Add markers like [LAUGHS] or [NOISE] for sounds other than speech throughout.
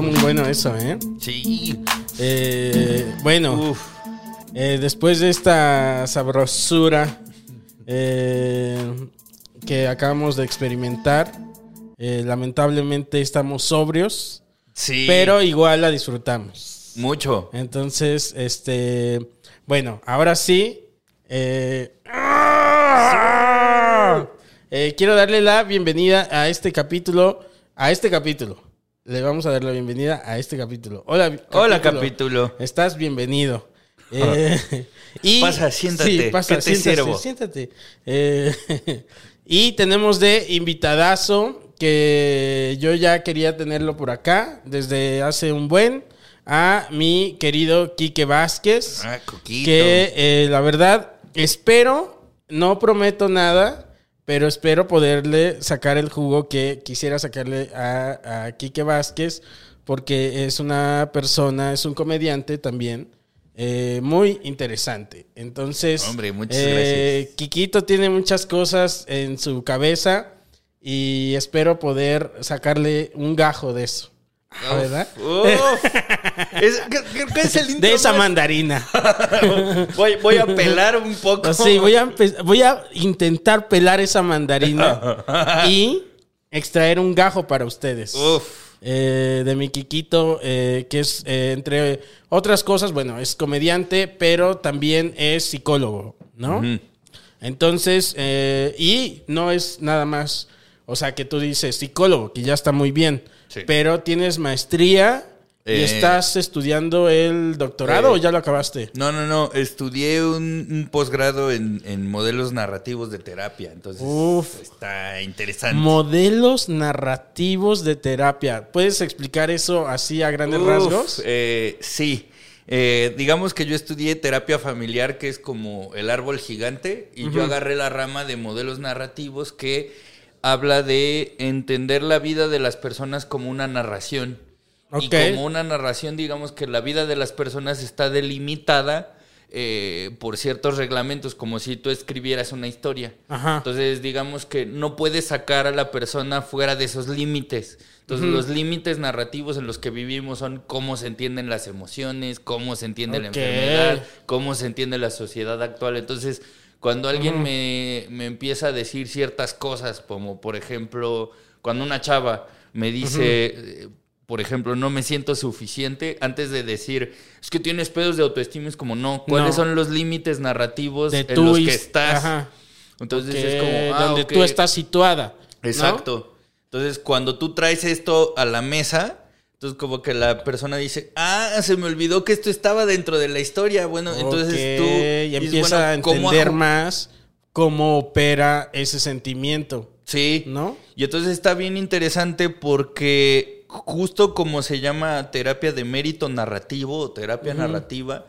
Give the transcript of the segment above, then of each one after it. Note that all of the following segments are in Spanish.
Muy bueno eso, ¿eh? Sí. Eh, bueno, eh, después de esta sabrosura eh, que acabamos de experimentar, eh, lamentablemente estamos sobrios, Sí. pero igual la disfrutamos. Mucho. Entonces, este, bueno, ahora sí, eh, eh, quiero darle la bienvenida a este capítulo, a este capítulo. Le vamos a dar la bienvenida a este capítulo. Hola, vi- Hola, capítulo. Estás bienvenido. Eh, y, Pasa, siéntate. pasa, ¿Qué te siéntate, sirvo? siéntate. Eh, [LAUGHS] y tenemos de invitadazo que yo ya quería tenerlo por acá desde hace un buen a mi querido Quique Vázquez. Ah. Que eh, la verdad, espero, no prometo nada, pero espero poderle sacar el jugo que quisiera sacarle a, a Quique Vázquez, porque es una persona, es un comediante también. Eh, muy interesante. Entonces, Hombre, muchas eh, gracias. Quiquito tiene muchas cosas en su cabeza y espero poder sacarle un gajo de eso. ¿Verdad? Uf. Es- ¿qué, es el [LAUGHS] De esa más? mandarina. [LAUGHS] voy, voy a pelar un poco. Sí, voy a, voy a intentar pelar esa mandarina [LAUGHS] y extraer un gajo para ustedes. Uf. Eh, de mi Kikito, eh, que es, eh, entre otras cosas, bueno, es comediante, pero también es psicólogo, ¿no? Entonces, eh, y no es nada más, o sea, que tú dices psicólogo, que ya está muy bien, Sí. pero tienes maestría y Eh, estás estudiando el doctorado eh, o ya lo acabaste. No, no, no. Estudié un, un posgrado en, en modelos narrativos de terapia. Entonces, Uf. está interesante. Modelos narrativos de terapia. ¿Puedes explicar eso así a grandes Uf, rasgos? eh, sí. Eh, digamos que yo estudié terapia familiar, que es como el árbol gigante, y yo agarré la rama de modelos narrativos que habla de entender la vida de las personas como una narración. Y como una narración, digamos que la vida de las personas está delimitada eh, por ciertos reglamentos, como si tú escribieras una historia. Ajá. Entonces, digamos que no puedes sacar a la persona fuera de esos límites. Entonces, los límites narrativos en los que vivimos son cómo se entienden las emociones, cómo se entiende la enfermedad, cómo se entiende la sociedad actual. Entonces, cuando alguien me, me empieza a decir ciertas cosas, como por ejemplo, cuando una chava me dice, por ejemplo, no me siento suficiente, antes de decir, es que tienes pedos de autoestima, es como, no, ¿cuáles No. son los límites narrativos De en los que estás? Ajá. Entonces es como, ah, donde ok. tú estás situada. ¿no? Exacto. Entonces, cuando tú traes esto a la mesa, entonces como que la persona dice, ah, se me olvidó que esto estaba dentro de la historia. Bueno, entonces tú y empieza bueno, a ¿cómo entender hago? más cómo opera ese sentimiento, Sí. ¿no? Y entonces está bien interesante porque justo como se llama terapia de mérito narrativo o terapia narrativa,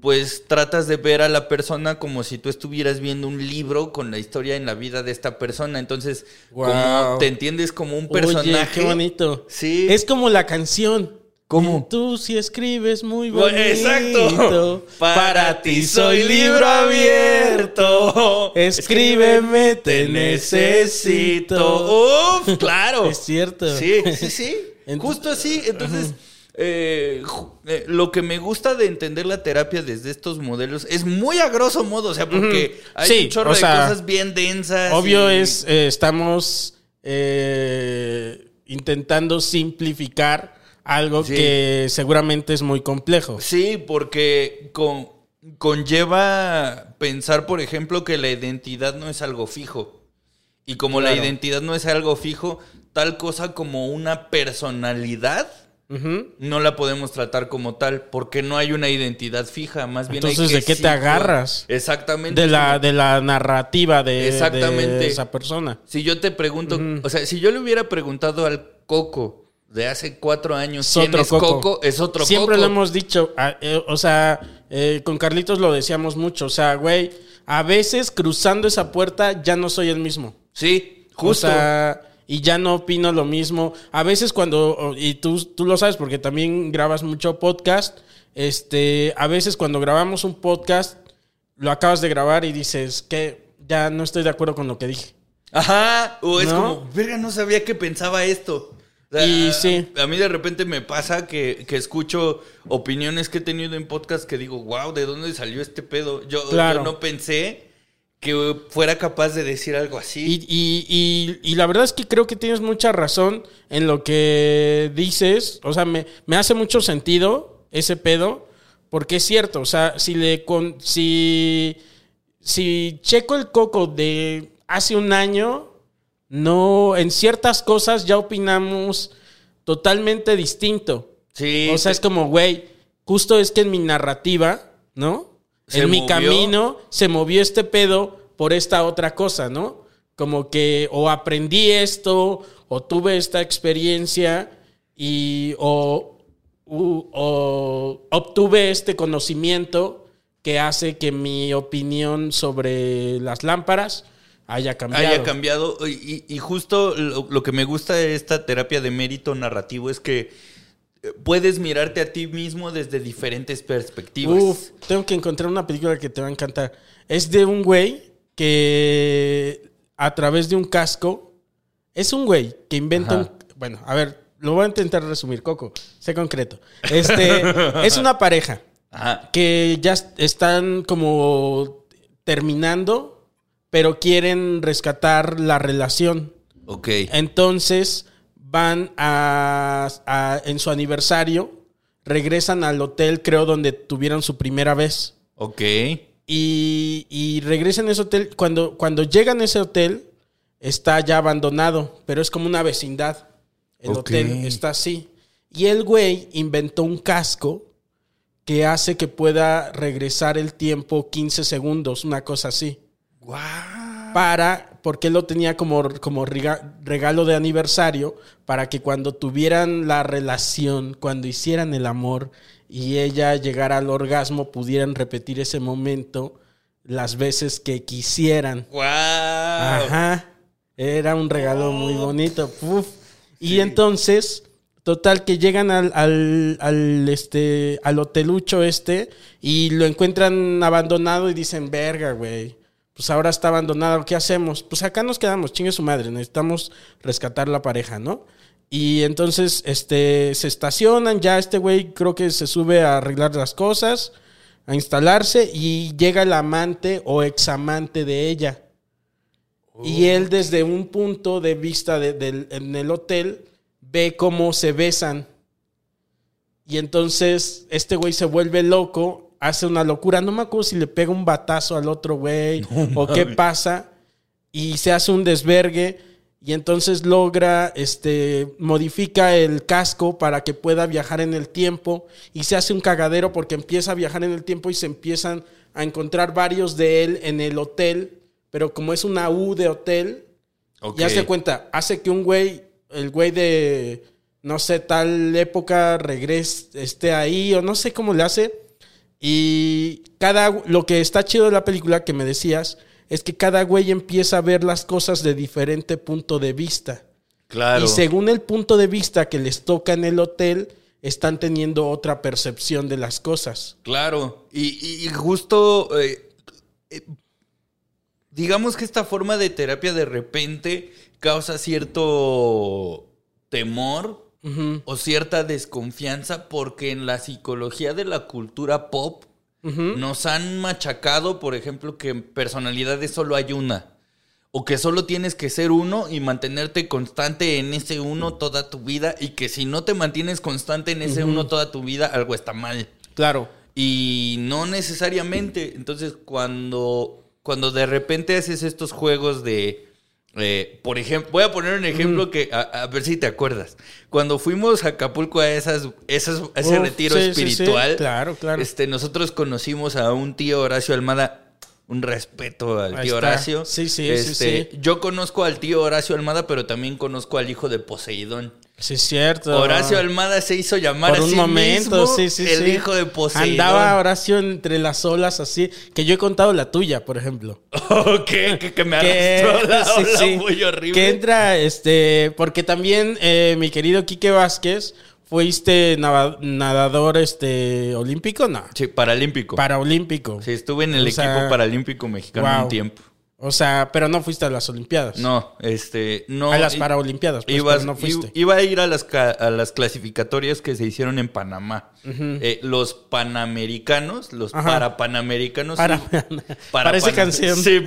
pues tratas de ver a la persona como si tú estuvieras viendo un libro con la historia en la vida de esta persona. Entonces, como te entiendes como un personaje. Oye, qué bonito. Sí. Es como la canción, ¿Cómo? Tú sí escribes muy bonito. Exacto. [LAUGHS] Para ti soy libro abierto. Escríbeme, te necesito. Uf, claro. [LAUGHS] Es cierto. Sí, sí, sí. Justo así. Entonces, eh, eh, lo que me gusta de entender la terapia desde estos modelos es muy a grosso modo. O sea, porque hay Sí, un chorro o de cosas bien densas. Obvio y- es, eh, estamos intentando simplificar algo Sí. que seguramente es muy complejo. Sí, porque con- conlleva pensar, por ejemplo, que la identidad no es algo fijo. Y como la identidad no es algo fijo, tal cosa como una personalidad no la podemos tratar como tal, porque no hay una identidad fija, más bien hay Entonces, que ¿de qué te agarras? Exactamente. De la, de la narrativa de, de Exactamente. esa persona. Si yo te pregunto, o sea, si yo le hubiera preguntado al Coco de hace cuatro años Es quién otro es Coco. Coco, es otro Siempre Coco. lo hemos dicho, eh, o sea, eh, con Carlitos lo decíamos mucho, o sea, güey, a veces cruzando esa puerta ya no soy el mismo. Sí, justo. O sea, y ya no opino lo mismo. A veces cuando, o- y tú, tú lo sabes porque también grabas mucho podcast, este, a veces cuando grabamos un podcast, lo acabas de grabar y dices que ya no estoy de acuerdo con lo que dije. Ajá, o es ¿No? como, verga, no sabía que pensaba esto. O sea, Y sí. A mí de repente me pasa que, que escucho opiniones que he tenido en podcast que digo, wow, ¿de dónde salió este pedo? Yo, Claro. yo no pensé que fuera capaz de decir algo así. Y, y- y- y la verdad es que creo que tienes mucha razón en lo que dices. O sea, me, me hace mucho sentido ese pedo. Porque es cierto. O sea, si le con. Si. Si checo el coco de hace un año. No. En ciertas cosas ya opinamos totalmente distinto. sí, O sea, es como, güey, justo es que en mi narrativa, ¿no? Se en mi camino se movió este pedo por esta otra cosa, ¿no? Como que o aprendí esto, o tuve esta experiencia, y o, u- o obtuve este conocimiento que hace que mi opinión sobre las lámparas haya cambiado. haya cambiado. Y, justo lo, lo que me gusta de esta terapia de mérito narrativo es que puedes mirarte a ti mismo desde diferentes perspectivas. Uf, tengo que encontrar una película que te va a encantar. Es de un güey que a través de un casco es un güey que inventa Ajá. un bueno, a ver, lo voy a intentar resumir, Coco, sé concreto. Este [LAUGHS] es una pareja Ajá. que ya est- están como terminando, pero quieren rescatar la relación. Ok. Entonces van a, a- en su aniversario, regresan al hotel, creo, donde tuvieron su primera vez. Ok. Y, y regresan a ese hotel. Cuando, cuando llegan a ese hotel, está ya abandonado, pero es como una vecindad. El hotel está así. Y el güey inventó un casco que hace que pueda regresar el tiempo 15 segundos, una cosa así para, porque él lo tenía como, como rega- regalo de aniversario, para que cuando tuvieran la relación, cuando hicieran el amor y ella llegara al orgasmo, pudieran repetir ese momento las veces que quisieran. ¡Wow! Ajá. Era un regalo muy bonito. Uf. Y entonces, total, que llegan al, al, al, este, al hotelucho este y lo encuentran abandonado y dicen, verga, güey. Pues ahora está abandonado, ¿qué hacemos? Pues acá nos quedamos, chingue su madre, necesitamos rescatar la pareja, ¿no? Y entonces, este, se estacionan, ya este güey creo que se sube a arreglar las cosas, a instalarse y llega el amante o examante de ella. Y él desde un punto de vista de- del- en el hotel ve cómo se besan. Y entonces este güey se vuelve loco, hace una locura. No me acuerdo si le pega un batazo al otro güey [LAUGHS] o qué pasa. Y se hace un desvergue. Y entonces logra, este, modifica el casco para que pueda viajar en el tiempo. Y se hace un cagadero porque empieza a viajar en el tiempo y se empiezan a encontrar varios de él en el hotel. Pero como es una U de hotel, ya se cuenta, hace que un güey, el güey de, no sé, tal época regrese, esté ahí, o no sé cómo le hace. Y cada, lo que está chido de la película que me decías, es que cada güey empieza a ver las cosas de diferente punto de vista. Claro. Y según el punto de vista que les toca en el hotel, están teniendo otra percepción de las cosas. Claro, y, y justo, eh, eh, digamos que esta forma de terapia de repente causa cierto temor o cierta desconfianza porque en la psicología de la cultura pop nos han machacado, por ejemplo, que en personalidades solo hay una. O que solo tienes que ser uno y mantenerte constante en ese uno toda tu vida. Y que si no te mantienes constante en ese uno toda tu vida, algo está mal. Claro. Y no necesariamente. Entonces, cuando, cuando de repente haces estos juegos de. Eh, por ejemplo, voy a poner un ejemplo que a, a ver si te acuerdas. Cuando fuimos a Acapulco a esas, esas, a ese Uf, retiro sí, sí, sí. espiritual, Claro, claro. Este, nosotros conocimos a un tío Horacio Almada. Un respeto al Ahí tío está. Horacio. Sí, sí, sí, Este, sí. Yo conozco al tío Horacio Almada, pero también conozco al hijo de Poseidón. Sí, es cierto. Horacio Almada se hizo llamar Por a un sí momento, mismo sí, sí, el sí. hijo de Poseidón. Andaba Horacio entre las olas así, que yo he contado la tuya, por ejemplo. [LAUGHS] Oh, que, que, me arrastró la [LAUGHS] sí, ola sí, muy horrible. que entra, este, porque también eh, mi querido Quique Vázquez, fuiste nadador, este, olímpico, no, Sí, paralímpico. paraolímpico. Sí, estuve en el O equipo sea, paralímpico mexicano wow. un tiempo. O sea, pero no fuiste a las olimpiadas. No, este, no. A las paraolimpiadas, pues, ibas- pero no fuiste. Iba a ir a las, a las clasificatorias que se hicieron en Panamá. Eh, los panamericanos, los Ajá. parapanamericanos. Para, [LAUGHS] para parece canción. Sí,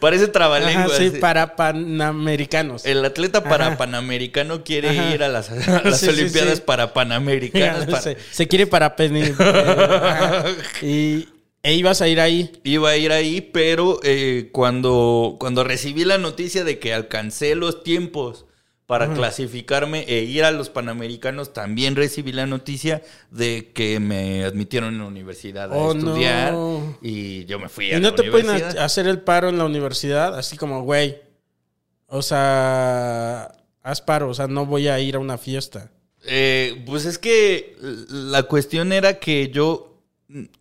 parece trabalenguas. Ajá, sí, para panamericanos. El atleta para panamericano quiere Ajá. ir a las, a [LAUGHS] las Sí, sí, Olimpiadas sí. para panamericanas. para- se, se quiere para eh, [LAUGHS] y e ibas a ir ahí. Iba a ir ahí, pero eh, cuando, cuando recibí la noticia de que alcancé los tiempos para clasificarme e ir a los Panamericanos, también recibí la noticia de que me admitieron en la universidad a Oh, estudiar no. y yo me fui a Y la no te pueden universidad. ha- hacer el paro en la universidad, así como, güey. O sea, haz paro, o sea, no voy a ir a una fiesta. Eh, pues es que la cuestión era que yo,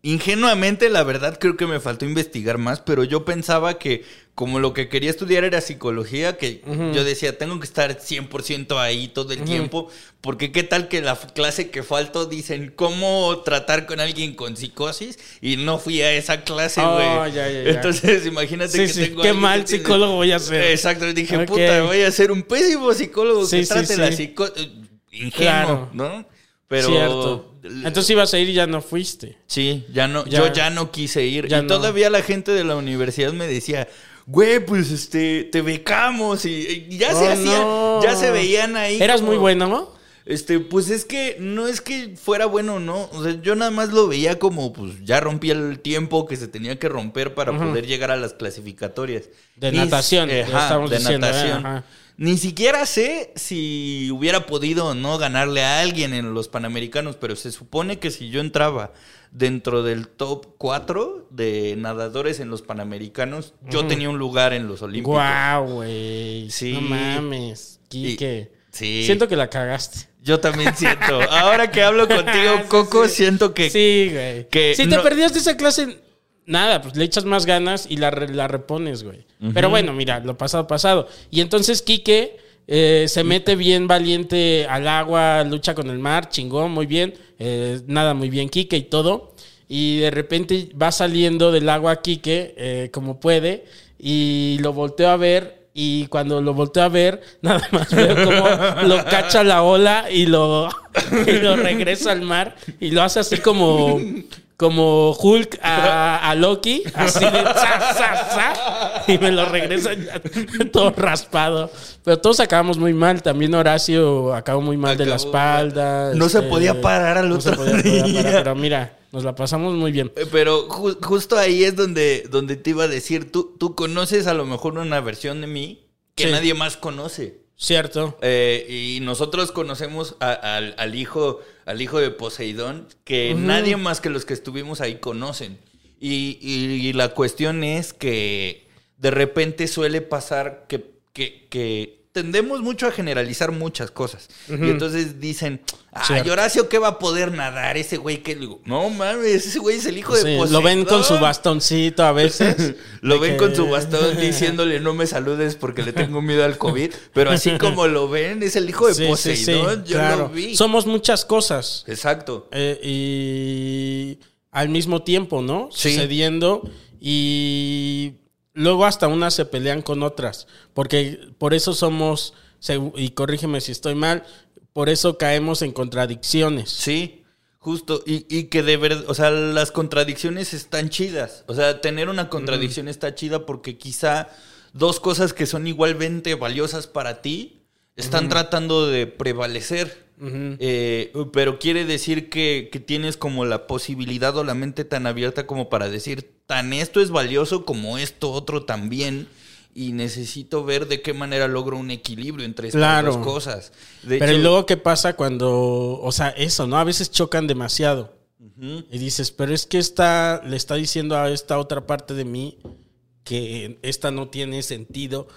ingenuamente, la verdad, creo que me faltó investigar más, pero yo pensaba que como lo que quería estudiar era psicología, que yo decía, tengo que estar 100% ahí todo el tiempo, porque qué tal que la clase que faltó dicen cómo tratar con alguien con psicosis y no fui a esa clase, Oh, güey. Entonces, imagínate Sí, que sí, tengo qué mal que tiene- psicólogo voy a ser. Exacto, dije, puta, voy a ser un pésimo psicólogo Sí, que trate la psicosis. Ingenuo, Claro. ¿no? Pero. Cierto. Entonces ibas a ir y ya no fuiste. Sí, ya no, Ya. yo ya no quise ir. Ya y no. todavía la gente de la universidad me decía, güey, pues este, te becamos. Y, y ya se Oh, hacía, no. ya se veían ahí. Eras como- muy bueno, ¿no? Este, pues es que no es que fuera bueno no. O sea, yo nada más lo veía como, pues ya rompí el tiempo que se tenía que romper para poder llegar a las clasificatorias. De natación, eh, ajá, de diciendo, ¿eh? natación. Ajá. Ni siquiera sé si hubiera podido o no ganarle a alguien en los Panamericanos, pero se supone que si yo entraba dentro del top 4 de nadadores en los Panamericanos, yo tenía un lugar en los Olímpicos. Guau, güey. Sí. No mames. Quique. Sí. Siento que la cagaste. Yo también siento. Ahora que hablo contigo, [LAUGHS] Sí, Coco, sí. siento que Sí, güey. que si te no- perdías de esa clase, nada, pues le echas más ganas y la, la repones, güey. Pero bueno, mira, lo pasado, pasado. Y entonces Quique eh, se mete bien valiente al agua, lucha con el mar, chingón, muy bien. eh, nada, muy bien, Quique y todo. Y de repente va saliendo del agua Quique eh, como puede y lo volteo a ver. Y cuando lo volteo a ver, [LAUGHS] nada más veo como lo cacha la ola y lo, [LAUGHS] y lo regresa al mar y lo hace así como, como Hulk a, a Loki, así de za, za, za, y me lo regresa ya [LAUGHS] todo raspado. Pero todos acabamos muy mal. También Horacio acabó muy mal de la espalda. No se podía parar al no se otro podía- podía día. parar, pero mira, nos la pasamos muy bien. Eh, Pero ju- justo ahí es donde, donde te iba a decir, tú, tú conoces a lo mejor una versión de mí que Sí. nadie más conoce. Cierto. Eh, y nosotros conocemos a- al, al hijo, al hijo de Poseidón, que nadie más que los que estuvimos ahí conocen. Y, y- y la cuestión es que de repente suele pasar que, que- que tendemos mucho a generalizar muchas cosas. Y entonces dicen, ay. Horacio, ¿qué va a poder nadar? Ese güey que... Digo, no mames, ese güey es el hijo de Poseidón. lo ven con su bastoncito a veces. [LAUGHS] Lo ven que- con su bastón diciéndole no me saludes porque le tengo miedo al COVID. Pero así [LAUGHS] como lo ven, es el hijo de Sí, Poseidón. Yo claro. lo vi. Somos muchas cosas. Exacto. eh, y al mismo tiempo, ¿no? Sí. Sucediendo. Y luego hasta unas se pelean con otras. Porque por eso somos, y corrígeme si estoy mal, por eso caemos en contradicciones. Sí, justo. Y, y que de verdad, o sea, las contradicciones están chidas. O sea, tener una contradicción está chida porque quizá dos cosas que son igualmente valiosas para ti están tratando de prevalecer. Eh, pero quiere decir que, que tienes como la posibilidad o la mente tan abierta como para decir, tan esto es valioso como esto otro también. Y necesito ver de qué manera logro un equilibrio entre estas Claro. dos cosas. De Pero hecho- ¿y luego qué pasa cuando, o sea, eso, ¿no? A veces chocan demasiado. Y dices, pero es que esta le está diciendo a esta otra parte de mí que esta no tiene sentido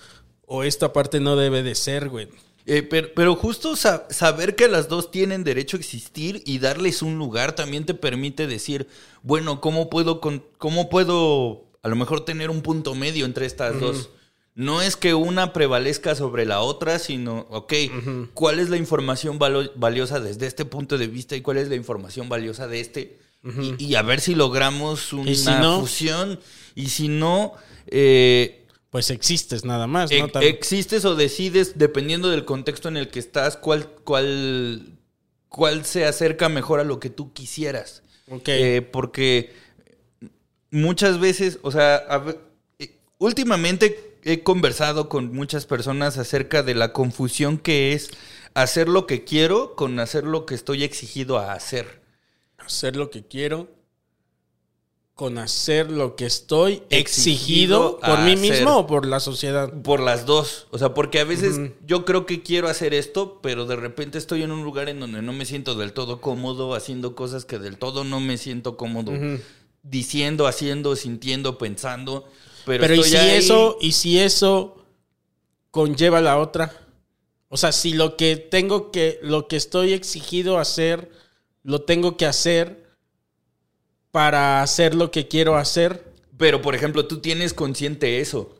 o esta parte no debe de ser, güey. Eh, pero, pero justo sa- saber que las dos tienen derecho a existir y darles un lugar también te permite decir, bueno, ¿cómo puedo, con- cómo puedo a lo mejor tener un punto medio entre estas dos? No es que una prevalezca sobre la otra, sino, ok, ¿cuál es la información valiosa desde este punto de vista y cuál es la información valiosa de este? y, y a ver si logramos una Y si no- fusión. Y si no, eh, Pues existes nada más, ¿no? Existes o decides, dependiendo del contexto en el que estás, cuál, cuál, cuál se acerca mejor a lo que tú quisieras. Ok. Eh, porque muchas veces, o sea, a eh, últimamente he conversado con muchas personas acerca de la confusión que es hacer lo que quiero con hacer lo que estoy exigido a hacer. hacer lo que quiero con hacer lo que estoy Exigido exigido por mí mismo o por la sociedad. Por las dos. O sea, porque a veces yo creo que quiero hacer esto, pero de repente estoy en un lugar en donde no me siento del todo cómodo haciendo cosas que del todo no me siento cómodo diciendo, haciendo, sintiendo, pensando. Pero, Pero, y estoy si ahí- eso, y si eso conlleva la otra. O sea, si lo que tengo que, lo que estoy exigido hacer, lo tengo que hacer para hacer lo que quiero hacer. Pero, por ejemplo, tú tienes consciente eso.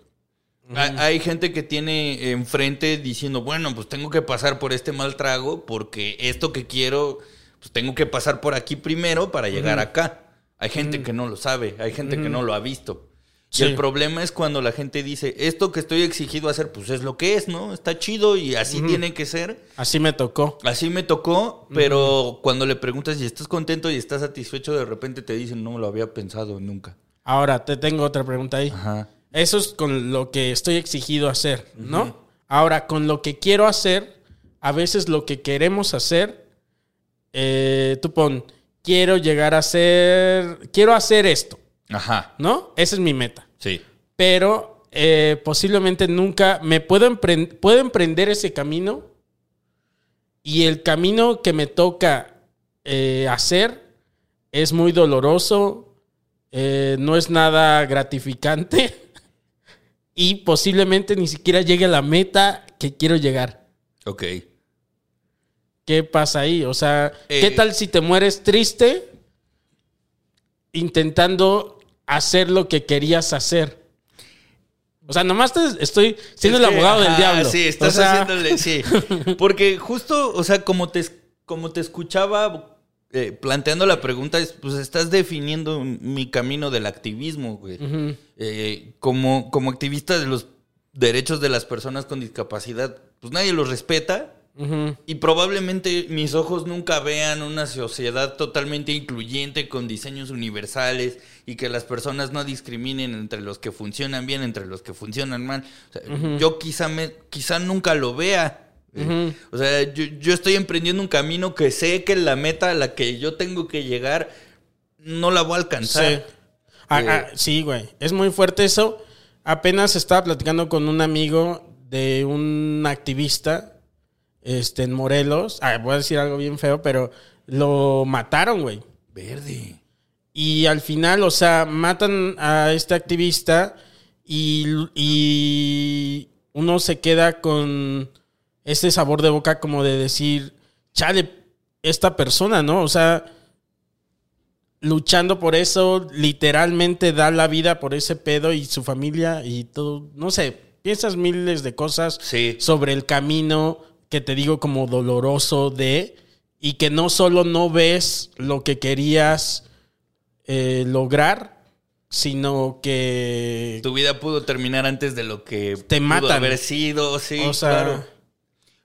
Ha- Hay gente que tiene enfrente diciendo, bueno, pues tengo que pasar por este mal trago porque esto que quiero, pues tengo que pasar por aquí primero para llegar acá. Hay gente que no lo sabe, hay gente que no lo ha visto. Y Sí. el problema es cuando la gente dice, esto que estoy exigido hacer, pues es lo que es, ¿no? Está chido y así tiene que ser. Así me tocó. Así me tocó, pero cuando le preguntas si estás contento y estás satisfecho, de repente te dicen, no lo había pensado nunca. Ahora, te tengo otra pregunta ahí. Ajá. Eso es con lo que estoy exigido hacer, ¿no? Ahora, con lo que quiero hacer, a veces lo que queremos hacer, eh, tú pon, quiero llegar a ser, quiero hacer esto, Ajá. ¿no? Esa es mi meta. Sí. Pero eh, posiblemente nunca me puedo, empren- puedo emprender ese camino y el camino que me toca eh, hacer es muy doloroso, eh, no es nada gratificante [LAUGHS] y posiblemente ni siquiera llegue a la meta que quiero llegar. Ok. ¿Qué pasa ahí? O sea, ¿qué tal si te mueres triste intentando hacer lo que querías hacer? O sea, nomás te estoy siendo Es el que, abogado del diablo. Sí, estás O sea, haciéndole, sí. [LAUGHS] Porque justo, o sea, como te, como te escuchaba eh, planteando la pregunta, es, pues estás definiendo mi camino del activismo, güey. Eh, como, como activista de los derechos de las personas con discapacidad, pues nadie los respeta. Y probablemente mis ojos nunca vean una sociedad totalmente incluyente con diseños universales y que las personas no discriminen entre los que funcionan bien, entre los que funcionan mal. O sea, Yo quizá, me, quizá nunca lo vea. Eh, O sea, yo, yo estoy emprendiendo un camino que sé que la meta a la que yo tengo que llegar no la voy a Sí. alcanzar. Ah, Eh, ah, sí, güey. Es muy fuerte eso. Apenas estaba platicando con un amigo de un activista este, en Morelos. Ah, voy a decir algo bien feo, pero lo mataron, güey. Verde. Y al final, o sea, matan a este activista y, y uno se queda con este sabor de boca como de decir, chale, esta persona, ¿no? O sea, luchando por eso, literalmente da la vida por ese pedo y su familia y todo, no sé, piensas miles de cosas Sí. sobre el camino que te digo como doloroso de y que no solo no ves lo que querías eh, lograr, sino que Tu vida pudo terminar antes de lo que Te pudo matan. haber sido, sí, O sea- claro.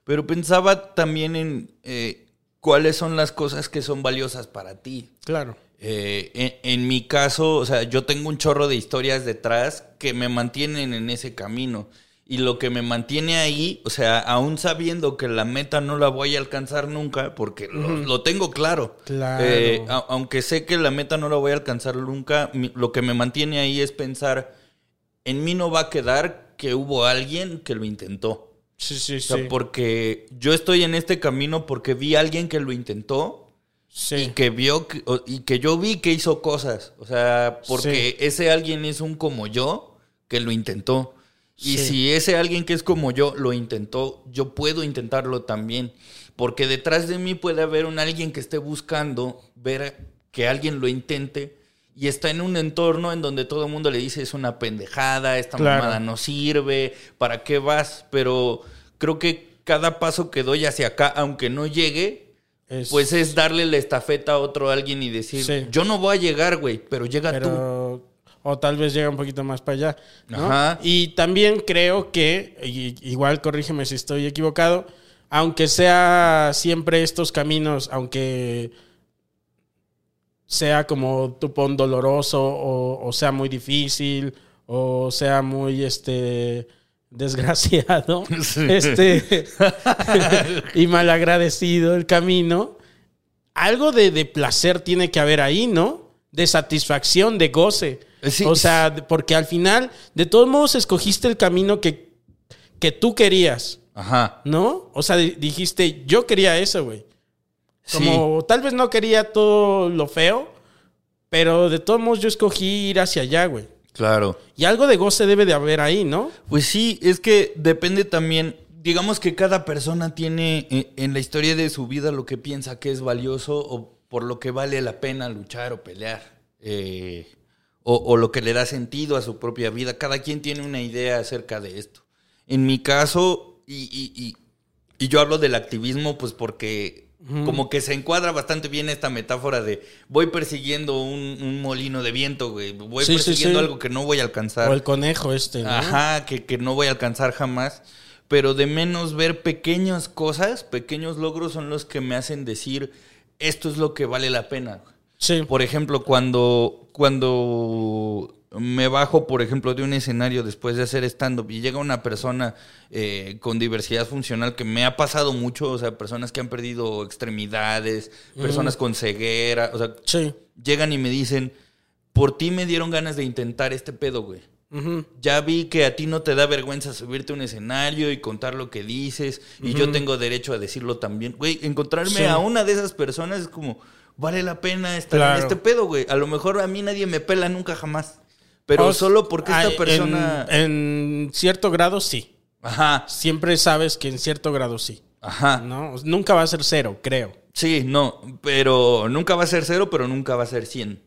Pero pensaba también en eh, cuáles son las cosas que son valiosas para ti. claro. Eh, en, en mi caso, o sea, yo tengo un chorro de historias detrás que me mantienen en ese camino. Y lo que me mantiene ahí, o sea, aún sabiendo que la meta no la voy a alcanzar nunca, porque lo, lo tengo claro. Claro. Eh, a- aunque sé que la meta no la voy a alcanzar nunca, mi- lo que me mantiene ahí es pensar, en mí no va a quedar que hubo alguien que lo intentó. Sí, sí, O sea, sí. porque yo estoy en este camino porque vi a alguien que lo intentó Sí. y que vio que- y que yo vi que hizo cosas. O sea, porque ese alguien es un como yo que lo intentó. Y Sí. si ese alguien que es como yo lo intentó, yo puedo intentarlo también. Porque detrás de mí puede haber un alguien que esté buscando ver que alguien lo intente y está en un entorno en donde todo el mundo le dice es una pendejada, esta Claro. mamada no sirve, ¿para qué vas? Pero creo que cada paso que doy hacia acá, aunque no llegue, Es- pues es darle la estafeta a otro alguien y decir, Sí. yo no voy a llegar, güey, pero llega tú. O tal vez llega un poquito más para allá. ¿no? Ajá. Y también creo que, y- igual corrígeme si estoy equivocado, aunque sea siempre estos caminos, aunque sea como tu pon doloroso o, o sea muy difícil o sea muy este desgraciado [LAUGHS] este [LAUGHS] y malagradecido el camino algo de, de placer tiene que haber ahí no de satisfacción de goce Sí. o sea porque al final de todos modos escogiste el camino que que tú querías Ajá. ¿no? O sea, di- dijiste, yo quería eso, güey. Como tal vez no quería todo lo feo, pero de todos modos yo escogí ir hacia allá, güey. Claro. Y algo de goce debe de haber ahí, ¿no? Pues sí, es que depende también, digamos que cada persona tiene eh, en la historia de su vida lo que piensa que es valioso o por lo que vale la pena luchar o pelear. eh, o, o lo que le da sentido a su propia vida. Cada quien tiene una idea acerca de esto. En mi caso, y, y- y- y yo hablo del activismo, pues porque como que se encuadra bastante bien esta metáfora de voy persiguiendo un, un molino de viento, güey. Voy Sí, sí, persiguiendo sí. algo que no voy a alcanzar. O el conejo este, ¿no? Ajá, que, que no voy a alcanzar jamás. Pero de menos ver pequeñas cosas, pequeños logros son los que me hacen decir, esto es lo que vale la pena. Sí. Por ejemplo, cuando, cuando me bajo, por ejemplo, de un escenario después de hacer stand-up y llega una persona eh, con diversidad funcional que me ha pasado mucho, o sea, personas que han perdido extremidades, personas con ceguera, o sea, Sí. llegan y me dicen, por ti me dieron ganas de intentar este pedo, güey. Ya vi que a ti no te da vergüenza subirte a un escenario y contar lo que dices, y yo tengo derecho a decirlo también. Güey, encontrarme Sí. a una de esas personas es como, vale la pena estar Claro. en este pedo, güey. A lo mejor a mí nadie me pela nunca jamás. Pero O- solo porque esta persona. En, en cierto grado sí. Ajá, Siempre sabes que en cierto grado sí. ajá. ¿No? Nunca va a ser cero, creo. Sí, no, pero nunca va a ser cero, pero nunca va a ser cien.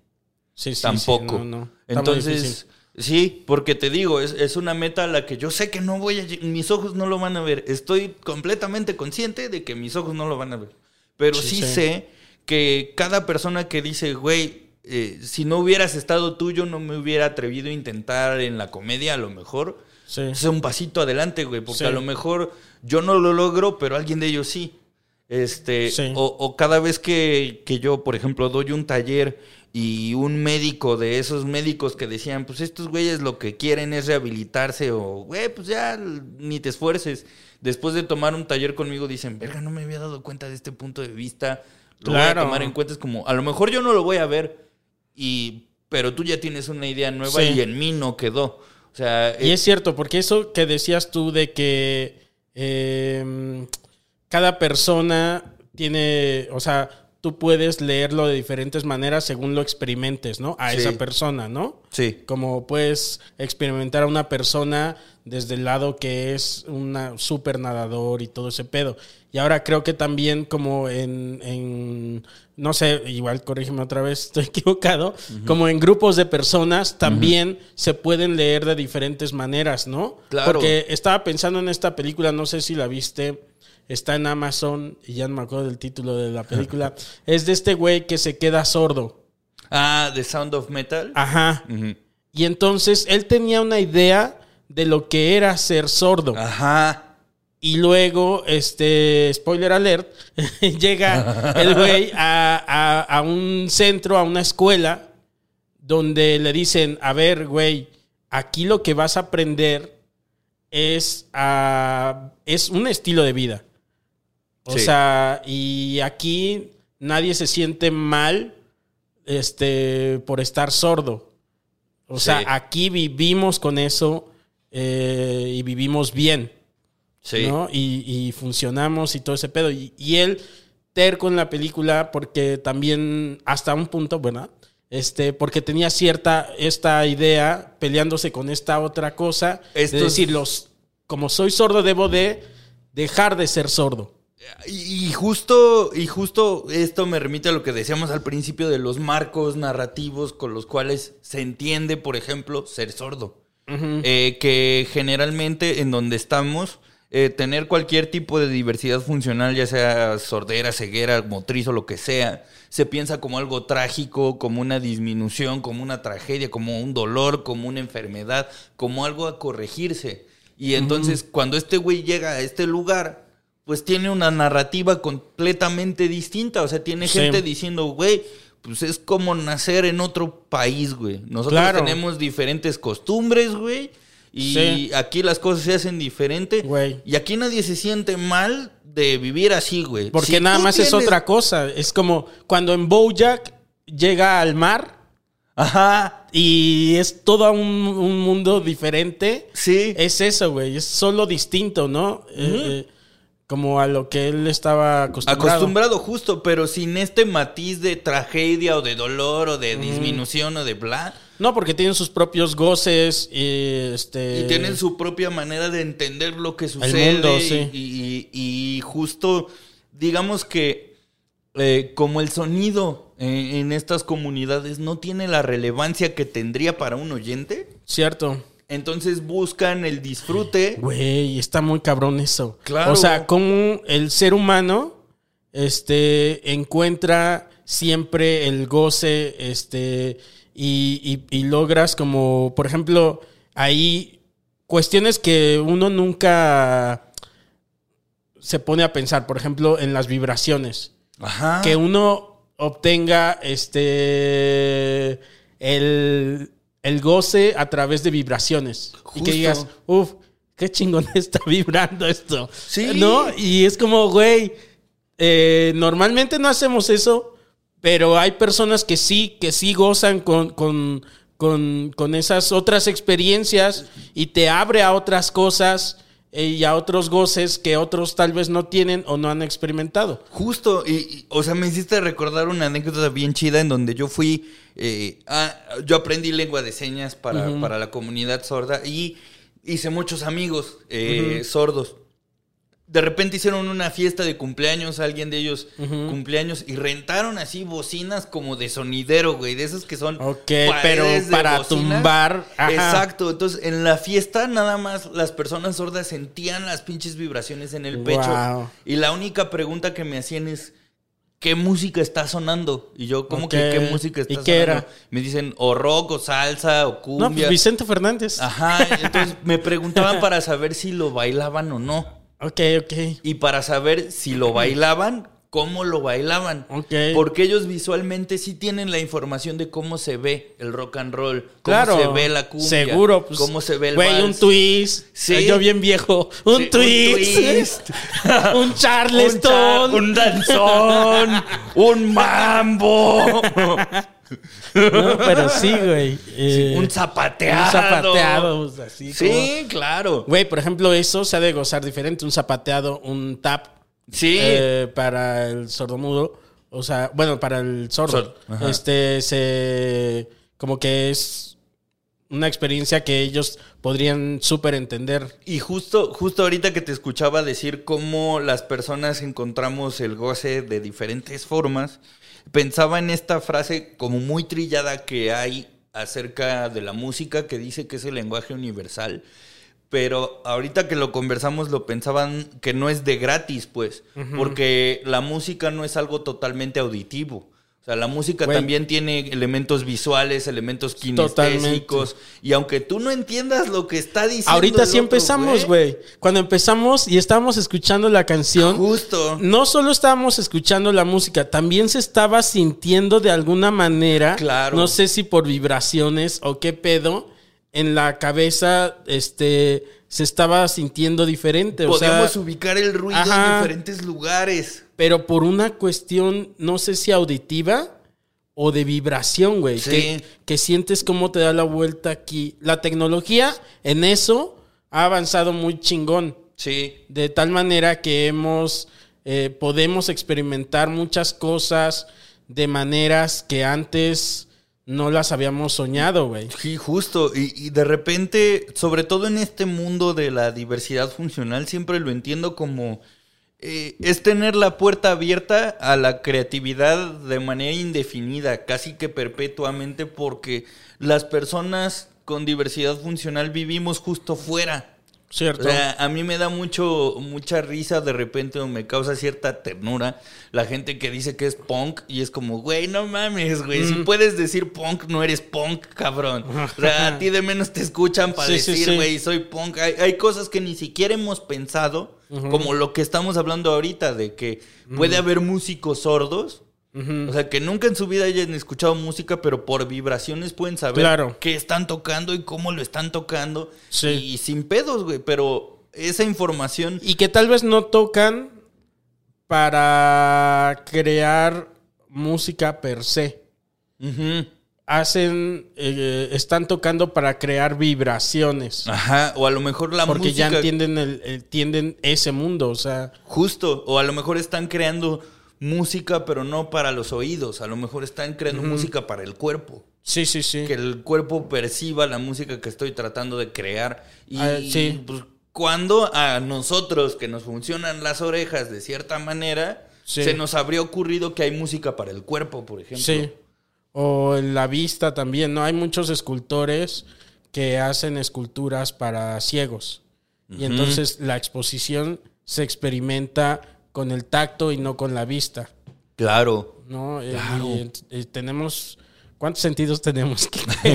Sí, sí, sí, Tampoco. no, no. Entonces, sí, porque te digo, es, es una meta a la que yo sé que no voy a mis ojos no lo van a ver. Estoy completamente consciente de que mis ojos no lo van a ver. Pero Sí, sí, sí. sé que cada persona que dice, güey, eh, si no hubieras estado tú, yo no me hubiera atrevido a intentar en la comedia, a lo mejor. Sí. Es un pasito adelante, güey, porque Sí. a lo mejor yo no lo logro, pero alguien de ellos sí. Este, Sí. o, o cada vez que, que yo, por ejemplo, doy un taller y un médico de esos médicos que decían, pues estos güeyes lo que quieren es rehabilitarse o, güey, pues ya ni te esfuerces. Después de tomar un taller conmigo dicen, verga, no me había dado cuenta de este punto de vista. Lo voy Claro. a tomar en cuenta. Es como, a lo mejor yo no lo voy a ver, y, pero tú ya tienes una idea nueva Sí. y en mí no quedó. O sea, Y eh, es cierto, porque eso que decías tú de que eh, cada persona tiene, o sea, tú puedes leerlo de diferentes maneras según lo experimentes, ¿no? A Sí. esa persona, ¿no? Sí. Como puedes experimentar a una persona desde el lado que es una super nadador y todo ese pedo. Y ahora creo que también como en, en no sé, igual corrígeme otra vez, [LAUGHS] estoy equivocado, como en grupos de personas también se pueden leer de diferentes maneras, ¿no? Claro. Porque estaba pensando en esta película, no sé si la viste, está en Amazon y ya no me acuerdo del título de la [LAUGHS] película. es de este güey que se queda sordo. Ah, The Sound of Metal. Ajá. Y entonces él tenía una idea de lo que era ser sordo. Ajá. Y luego, este, spoiler alert, [LAUGHS] llega el güey a, a- a un centro, a una escuela, donde le dicen, a ver, güey, aquí lo que vas a aprender es, a- es un estilo de vida. O Sí. sea, y aquí nadie se siente mal este, por estar sordo. O sea, aquí vivimos con eso eh, y vivimos bien. Sí. ¿no? Y, y funcionamos y todo ese pedo. Y, y él terco en la película porque también hasta un punto, ¿verdad? Este, porque tenía cierta esta idea peleándose con esta otra cosa. Es decir, los, como soy sordo, debo de dejar de ser sordo. Y y justo, y justo esto me remite a lo que decíamos al principio de los marcos narrativos con los cuales se entiende, por ejemplo, ser sordo. Eh, que generalmente en donde estamos, eh, tener cualquier tipo de diversidad funcional, ya sea sordera, ceguera, motriz o lo que sea, se piensa como algo trágico, como una disminución, como una tragedia, como un dolor, como una enfermedad, como algo a corregirse. Y entonces cuando este güey llega a este lugar, pues tiene una narrativa completamente distinta. O sea, tiene Sí. gente diciendo, güey, pues es como nacer en otro país, güey. Nosotros Claro. tenemos diferentes costumbres, güey. Y Sí. aquí las cosas se hacen diferente. Güey. Y aquí nadie se siente mal de vivir así, güey. Porque Si nada más es otra cosa. Es como cuando en Bojack llega al mar Ajá. y es todo un, un mundo diferente. Sí. Es eso, güey. Es solo distinto, ¿no? Eh, eh, como a lo que él estaba acostumbrado. Acostumbrado justo, pero sin este matiz de tragedia o de dolor o de disminución o de bla. No, porque tienen sus propios goces y este. Y tienen su propia manera de entender lo que sucede. mundo, y- sí. y, y justo, digamos que eh, como el sonido en, en estas comunidades no tiene la relevancia que tendría para un oyente, Cierto. entonces buscan el disfrute. Güey, está muy cabrón eso. Claro. O sea, como el ser humano este, encuentra siempre el goce este, y, y- y logras como, por ejemplo, ahí cuestiones que uno nunca se pone a pensar, por ejemplo, en las vibraciones. Ajá. que uno obtenga este el, el goce a través de vibraciones. Y que digas, uff, qué chingón [LAUGHS] está vibrando esto. Sí. ¿No? Y es como, güey, eh, normalmente no hacemos eso, pero hay personas que sí, que sí gozan con, con, con, con esas otras experiencias y te abre a otras cosas eh, y a otros goces que otros tal vez no tienen o no han experimentado. Justo, y, y, o sea, me hiciste recordar una anécdota bien chida en donde yo fui, eh, a- yo aprendí lengua de señas para, para la comunidad sorda y hice muchos amigos eh, sordos. De repente hicieron una fiesta de cumpleaños, alguien de ellos cumpleaños, y rentaron así bocinas como de sonidero, güey, de esas que son Ok, pero para bocinas. tumbar, ajá. Exacto, entonces en la fiesta nada más las personas sordas sentían las pinches vibraciones en el pecho. Wow. Y la única pregunta que me hacían es, ¿qué música está sonando? Y yo, ¿cómo que qué música está ¿Y sonando? qué era? Me dicen, o rock, o salsa, o cumbia. No, pues Vicente Fernández. Ajá, entonces me preguntaban para saber si lo bailaban o no. Ok, ok. Y para saber si lo bailaban, cómo lo bailaban. Porque ellos visualmente sí tienen la información de cómo se ve el rock and roll, cómo Claro. se ve la cumbia, Seguro. Pues, cómo se ve el Güey, un twist. Sí. Yo bien viejo. Un Sí, un twist. [LAUGHS] un charleston. Un, char- un danzón, [LAUGHS] un mambo, No, pero sí, güey. Eh, un zapateado. un zapateado. Así como- Sí, claro. Güey, por ejemplo, eso se ha de gozar diferente. Un zapateado, un tap Sí. eh, para el sordomudo. O sea, bueno, para el sordo. Este, se. Como que es una experiencia que ellos podrían súper entender. Y justo, justo ahorita que te escuchaba decir cómo las personas encontramos el goce de diferentes formas, pensaba en esta frase como muy trillada que hay acerca de la música que dice que es el lenguaje universal. Pero ahorita que lo conversamos lo pensaban que no es de gratis, pues, porque la música no es algo totalmente auditivo. O sea, la música también tiene elementos visuales, elementos Totalmente. kinestésicos. Y aunque tú no entiendas lo que está diciendo. Ahorita sí otro empezamos, güey. Cuando empezamos y estábamos escuchando la canción. Justo. No solo estábamos escuchando la música, también se estaba sintiendo de alguna manera, Claro. no sé si por vibraciones o qué pedo, en la cabeza este se estaba sintiendo diferente, o sea, Podemos ubicar el ruido ajá. en diferentes lugares. pero por una cuestión no sé si auditiva o de vibración, güey, Sí. que, que sientes cómo te da la vuelta aquí. La tecnología en eso ha avanzado muy chingón. Sí. De tal manera que hemos, eh, podemos experimentar muchas cosas de maneras que antes no las habíamos soñado, güey. Sí, justo. Y, y de repente, sobre todo en este mundo de la diversidad funcional, siempre lo entiendo como... eh, es tener la puerta abierta a la creatividad de manera indefinida, casi que perpetuamente, porque las personas con diversidad funcional vivimos justo fuera. ¿Cierto? O sea, a mí me da mucho, mucha risa de repente o me causa cierta ternura la gente que dice que es punk y es como, güey, no mames, güey, si puedes decir punk, no eres punk, cabrón. O sea, a ti de menos te escuchan para Sí, decir, sí. güey, soy punk. Hay, hay cosas que ni siquiera hemos pensado, como lo que estamos hablando ahorita, de que puede haber músicos sordos. O sea, que nunca en su vida hayan escuchado música, pero por vibraciones pueden saber Claro. qué están tocando y cómo lo están tocando. Sí. Y sin pedos, güey. Pero esa información. Y que tal vez no tocan para crear música per se. Ujú. Hacen, eh, están tocando para crear vibraciones. Ajá. O a lo mejor la porque música. ya entienden, el- entienden ese mundo, o sea... Justo. O a lo mejor están creando música, pero no para los oídos. A lo mejor están creando música para el cuerpo. Sí, sí, sí. que el cuerpo perciba la música que estoy tratando de crear. Y Ah, sí. pues, cuando a nosotros que nos funcionan las orejas de cierta manera, Sí. se nos habría ocurrido que hay música para el cuerpo, por ejemplo. Sí. O en la vista también, ¿no? Hay muchos escultores que hacen esculturas para ciegos. Y entonces la exposición se experimenta con el tacto y no con la vista, Claro. ¿no? Eh, Claro. y, eh, tenemos... ¿Cuántos sentidos tenemos?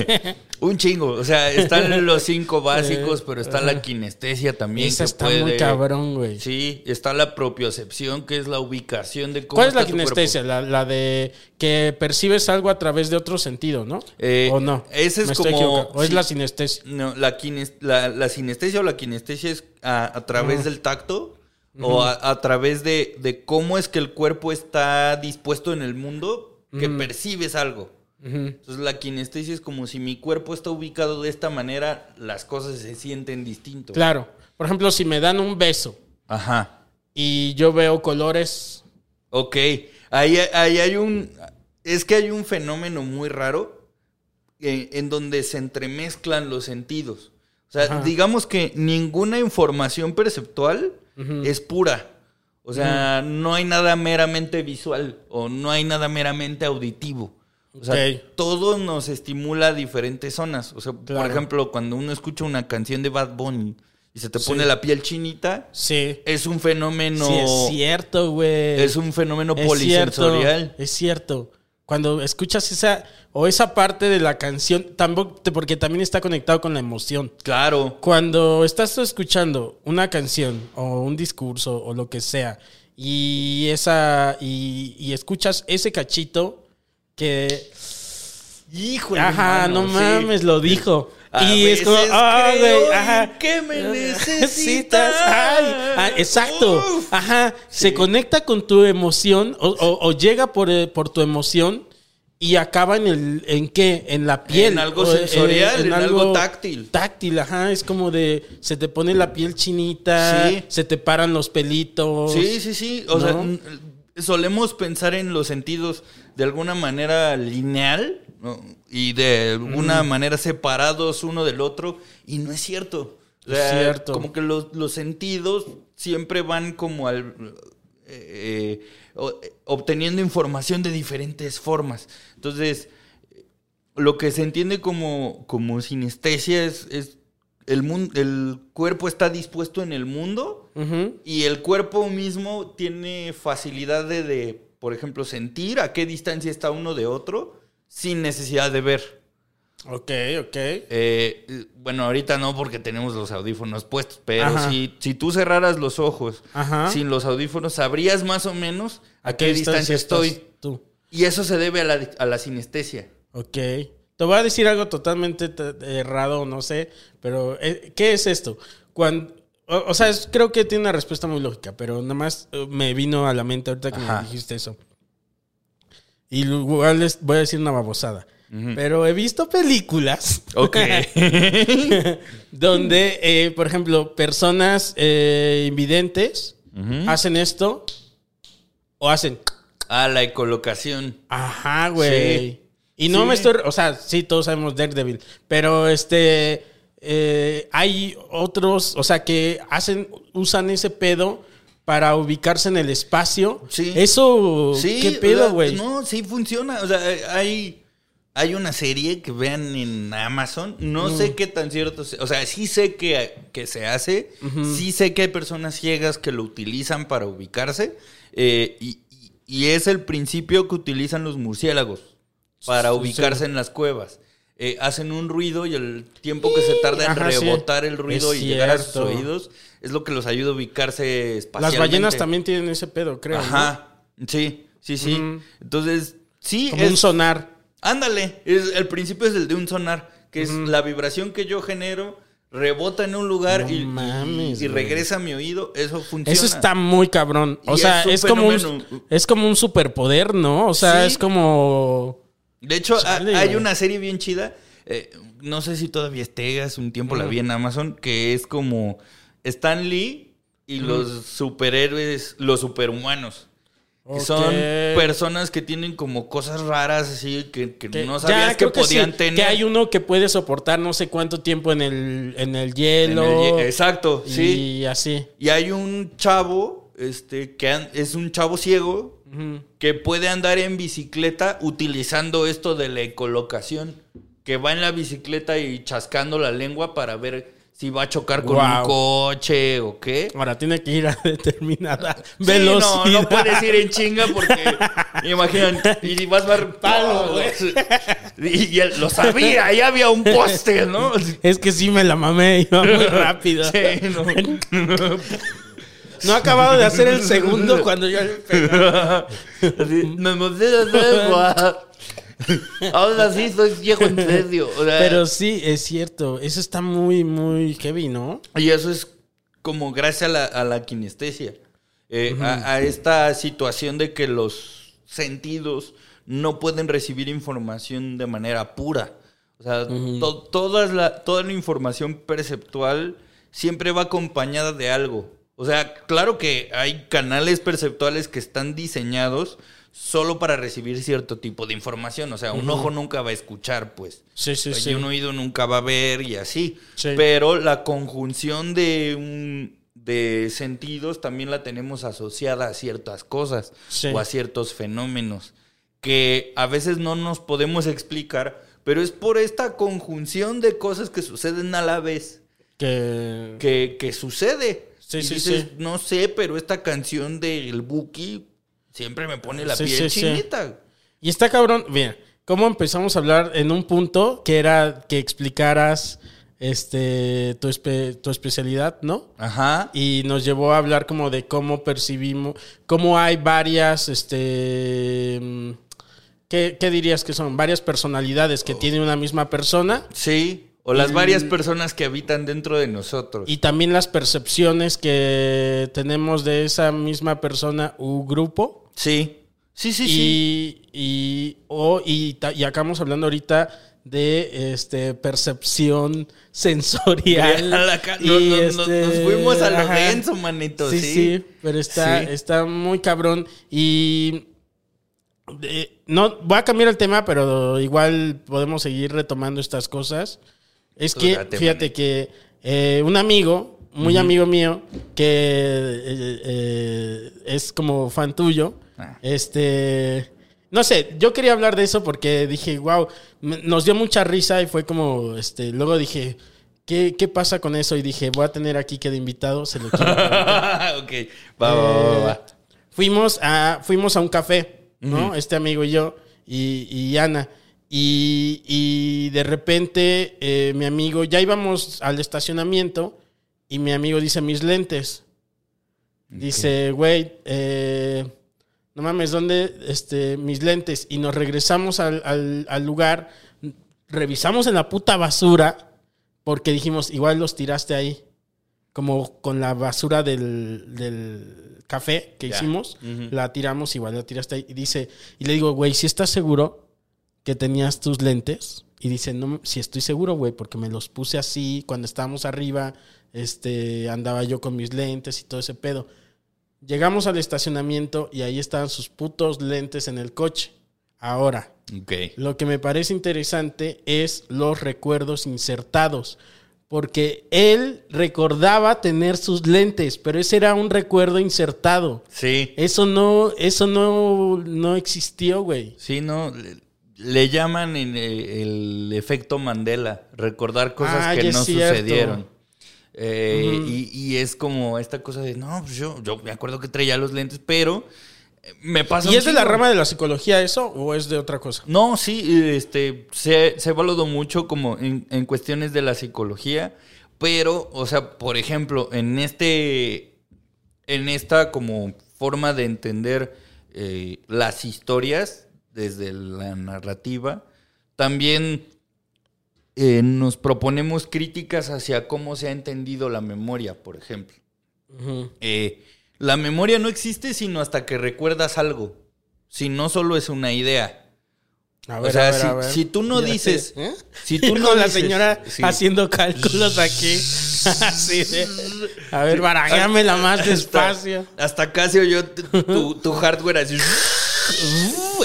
[LAUGHS] Un chingo. O sea, están [LAUGHS] los cinco básicos, pero está la kinestesia también. Esa que está puede- muy cabrón, güey. Sí, está la propiocepción, que es la ubicación de cómo ¿Cuál es la kinestesia? La, la de que percibes algo a través de otro sentido, ¿no? Eh, ¿O no? ese es Me como-. ¿O es la sinestesia? No, la, kines- la, la sinestesia o la kinestesia es a, a través del tacto o a, a través de, de cómo es que el cuerpo está dispuesto en el mundo que percibes algo. Entonces la kinestesia es como si mi cuerpo está ubicado de esta manera, las cosas se sienten distinto. Claro. Por ejemplo, si me dan un beso Ajá. y yo veo colores... Ok. Ahí, ahí hay un... Es que hay un fenómeno muy raro eh, en donde se entremezclan los sentidos. O sea, Ajá. digamos que ninguna información perceptual es pura. O sea, no hay nada meramente visual o no hay nada meramente auditivo. O sea, todo nos estimula diferentes zonas. O sea, Claro. por ejemplo, cuando uno escucha una canción de Bad Bunny y se te Sí. pone la piel chinita, Sí. es un fenómeno... Sí, es cierto, güey. Es un fenómeno Es polisensorial. cierto, es cierto. Cuando escuchas esa o esa parte de la canción, tampoco, porque también está conectado con la emoción. Claro. Cuando estás escuchando una canción o un discurso o lo que sea y esa y, y escuchas ese cachito que Híjole. ajá, mano, no sí. mames, lo dijo. A y es como, veces ah, güey, ajá. que me Necesitas. Ay, ah, exacto. Uf. Ajá. Se conecta con tu emoción o, o- o llega por, eh, por tu emoción y acaba en el en qué en la piel En algo eh, sensorial, en algo táctil. táctil ajá es como de se te pone la piel chinita Sí. se te paran los pelitos Sí, sí, sí. O sea, solemos pensar en los sentidos de alguna manera lineal. Y de alguna manera separados uno del otro y no es cierto. O sea, Es cierto. Como que los, los sentidos siempre van como al... eh, o- obteniendo información de diferentes formas. Entonces, lo que se entiende como, como sinestesia es, es el, mun- el cuerpo está dispuesto en el mundo y el cuerpo mismo tiene facilidad de, de, por ejemplo, sentir a qué distancia está uno de otro sin necesidad de ver. Ok, ok. Eh, bueno, ahorita no porque tenemos los audífonos puestos, pero si, si tú cerraras los ojos Ajá. sin los audífonos, sabrías más o menos a, qué, distancia, estoy. Tú. Y eso se debe a la, a la sinestesia. Ok. Te voy a decir algo totalmente errado, no sé, pero eh, ¿qué es esto? Cuando, o, o sea, es- creo que tiene una respuesta muy lógica, pero nada más eh, me vino a la mente ahorita que Ajá. me dijiste eso. Y igual les voy a decir una babosada. Pero he visto películas [LAUGHS] Ok. [LAUGHS] donde, eh, por ejemplo, personas eh, invidentes hacen esto o hacen Ah, la ecolocación. Ajá, güey. Sí. Y no Sí. me estoy. O sea, sí, todos sabemos Daredevil. Pero este. eh, hay otros, o sea, que hacen. Usan ese pedo para ubicarse en el espacio. Sí. Eso. Sí, ¿Qué pedo, güey? No, sí funciona. O sea, hay, hay una serie que vean en Amazon. No sé qué tan cierto sea. O sea, sí sé que, que se hace. Sí sé que hay personas ciegas que lo utilizan para ubicarse. eh, y, y- y es el principio que utilizan los murciélagos para ubicarse sí. en las cuevas. Eh, hacen un ruido y el tiempo que se tarda en Ajá, sí. rebotar el ruido Es y llegar a sus oídos es lo que los ayuda a ubicarse espacialmente. Las ballenas también tienen ese pedo, creo. ¿no? Ajá. Sí, sí, sí. Entonces, sí, Como es- un sonar. Ándale, es, el principio es el de un sonar, que es la vibración que yo genero, rebota en un lugar No y, mames, regresa a mi oído, eso funciona. Eso está muy cabrón. O Y sea, es como un, es como un superpoder, ¿no? O sea, Sí. es como. De hecho, Chale, hay güey. una serie bien chida, eh, no sé si todavía esté, hace un tiempo la vi en Amazon, que es como Stan Lee y los superhéroes, los superhumanos. Que son personas que tienen como cosas raras así que, que Que- no ya, sabías que creo que podían sí, tener. Que hay uno que puede soportar no sé cuánto tiempo en el, en el En hielo. el Exacto, sí. Y así. Y hay un chavo, este, que es un chavo ciego, que puede andar en bicicleta utilizando esto de la ecolocación. Que va en la bicicleta y chascando la lengua para ver si va a chocar con un coche o qué. Ahora tiene que ir a [LAUGHS] determinada Sí, velocidad. no, no puedes ir en chinga porque [LAUGHS] imaginan, y vas a ver Palo, güey. Y, y él lo sabía, ya había un poste, ¿no? Es que sí me la mamé, iba muy [LAUGHS] rápido. Sí, no. No he acabado de hacer el segundo cuando yo le pegué. Así, me agua. Ahora sí soy viejo en serio. o sea, Pero sí, es cierto. Eso está muy, muy heavy, ¿no? Y eso es como gracias a la, a la kinestesia. Eh, a, a esta situación de que los sentidos no pueden recibir información de manera pura. O sea, to- todas la, toda la información perceptual siempre va acompañada de algo. O sea, claro que hay canales perceptuales que están diseñados solo para recibir cierto tipo de información. O sea, un ojo nunca va a escuchar, pues. Sí, sí, y sí. un oído nunca va a ver y así. Sí. Pero la conjunción de un de sentidos también la tenemos asociada a ciertas cosas Sí. o a ciertos fenómenos que a veces no nos podemos explicar, pero es por esta conjunción de cosas que suceden a la vez Que... que, que sucede. Sí, Y sí, dices, sí. no sé, pero esta canción del Buki siempre me pone la Sí, piel sí, sí. chinita. Y está cabrón, bien, ¿cómo empezamos a hablar en un punto que era que explicaras este tu, espe- tu especialidad, ¿no? Ajá. Y nos llevó a hablar como de cómo percibimos, cómo hay varias, este, mm, ¿qué, qué dirías que son? Varias personalidades que tiene una misma persona Sí. O las varias personas que habitan dentro de nosotros. y también las percepciones que tenemos de esa misma persona u grupo. Sí. Sí, sí, sí. Y, o- y, ta- y acabamos hablando ahorita de este percepción [LAUGHS] sensorial. A la ca- Y, no, no, no, este, nos fuimos a lo denso, manito. Sí, Sí, sí, pero está, Sí. está muy cabrón. Y eh, no voy a cambiar el tema, pero igual podemos seguir retomando estas cosas. Es Tú que, date, fíjate que eh, un amigo, muy amigo mío, que eh, eh, es como fan tuyo, Ah. este... No sé, yo quería hablar de eso porque dije, wow, nos dio mucha risa y fue como, este, luego dije, ¿qué, qué pasa con eso? Y dije, voy a tener aquí que de invitado, se lo quiero [LAUGHS] ok, va, va, va, va. Fuimos a, fuimos a un café, ¿no? Este amigo y yo y, y Ana. Y, y de repente eh, mi amigo, ya íbamos al estacionamiento y mi amigo dice mis lentes. Dice, güey, eh, no mames, ¿dónde este, mis lentes? Y nos regresamos al, al- al lugar, revisamos en la puta basura porque dijimos, igual los tiraste ahí como con la basura del, del café que hicimos, la tiramos, igual la tiraste ahí. Y dice, y le digo, güey, si estás seguro que tenías tus lentes? Y dice, no, si estoy seguro, güey, porque me los puse así cuando estábamos arriba, este, andaba yo con mis lentes y todo ese pedo. Llegamos al estacionamiento y ahí estaban sus putos lentes en el coche. Ahora, lo que me parece interesante es los recuerdos insertados. Porque él recordaba tener sus lentes, pero ese era un recuerdo insertado. Sí, Eso no, eso no, no existió, güey. sí, no. Le, llaman en, eh, el efecto Mandela, recordar cosas Ah, que no cierto. sucedieron. Eh, y, y es como esta cosa de, no, pues yo, yo me acuerdo que traía los lentes, pero me pasa ¿Y es de la rama de la psicología eso o es de otra cosa? No, sí, este, se, se ha evaluado mucho como en, en cuestiones de la psicología, pero, o sea, por ejemplo, en este, en esta como forma de entender eh, las historias desde la narrativa, también eh, nos proponemos críticas hacia cómo se ha entendido la memoria, por ejemplo. Eh, la memoria no existe sino hasta que recuerdas algo, si no solo es una idea. A O sea, si- si tú no dices- ¿eh? si [LAUGHS] tú no con la dices- señora sí. haciendo cálculos aquí. [LAUGHS] Así de, a ver, barajéamela más despacio. Hasta, hasta casi oyó tu- tu hardware así.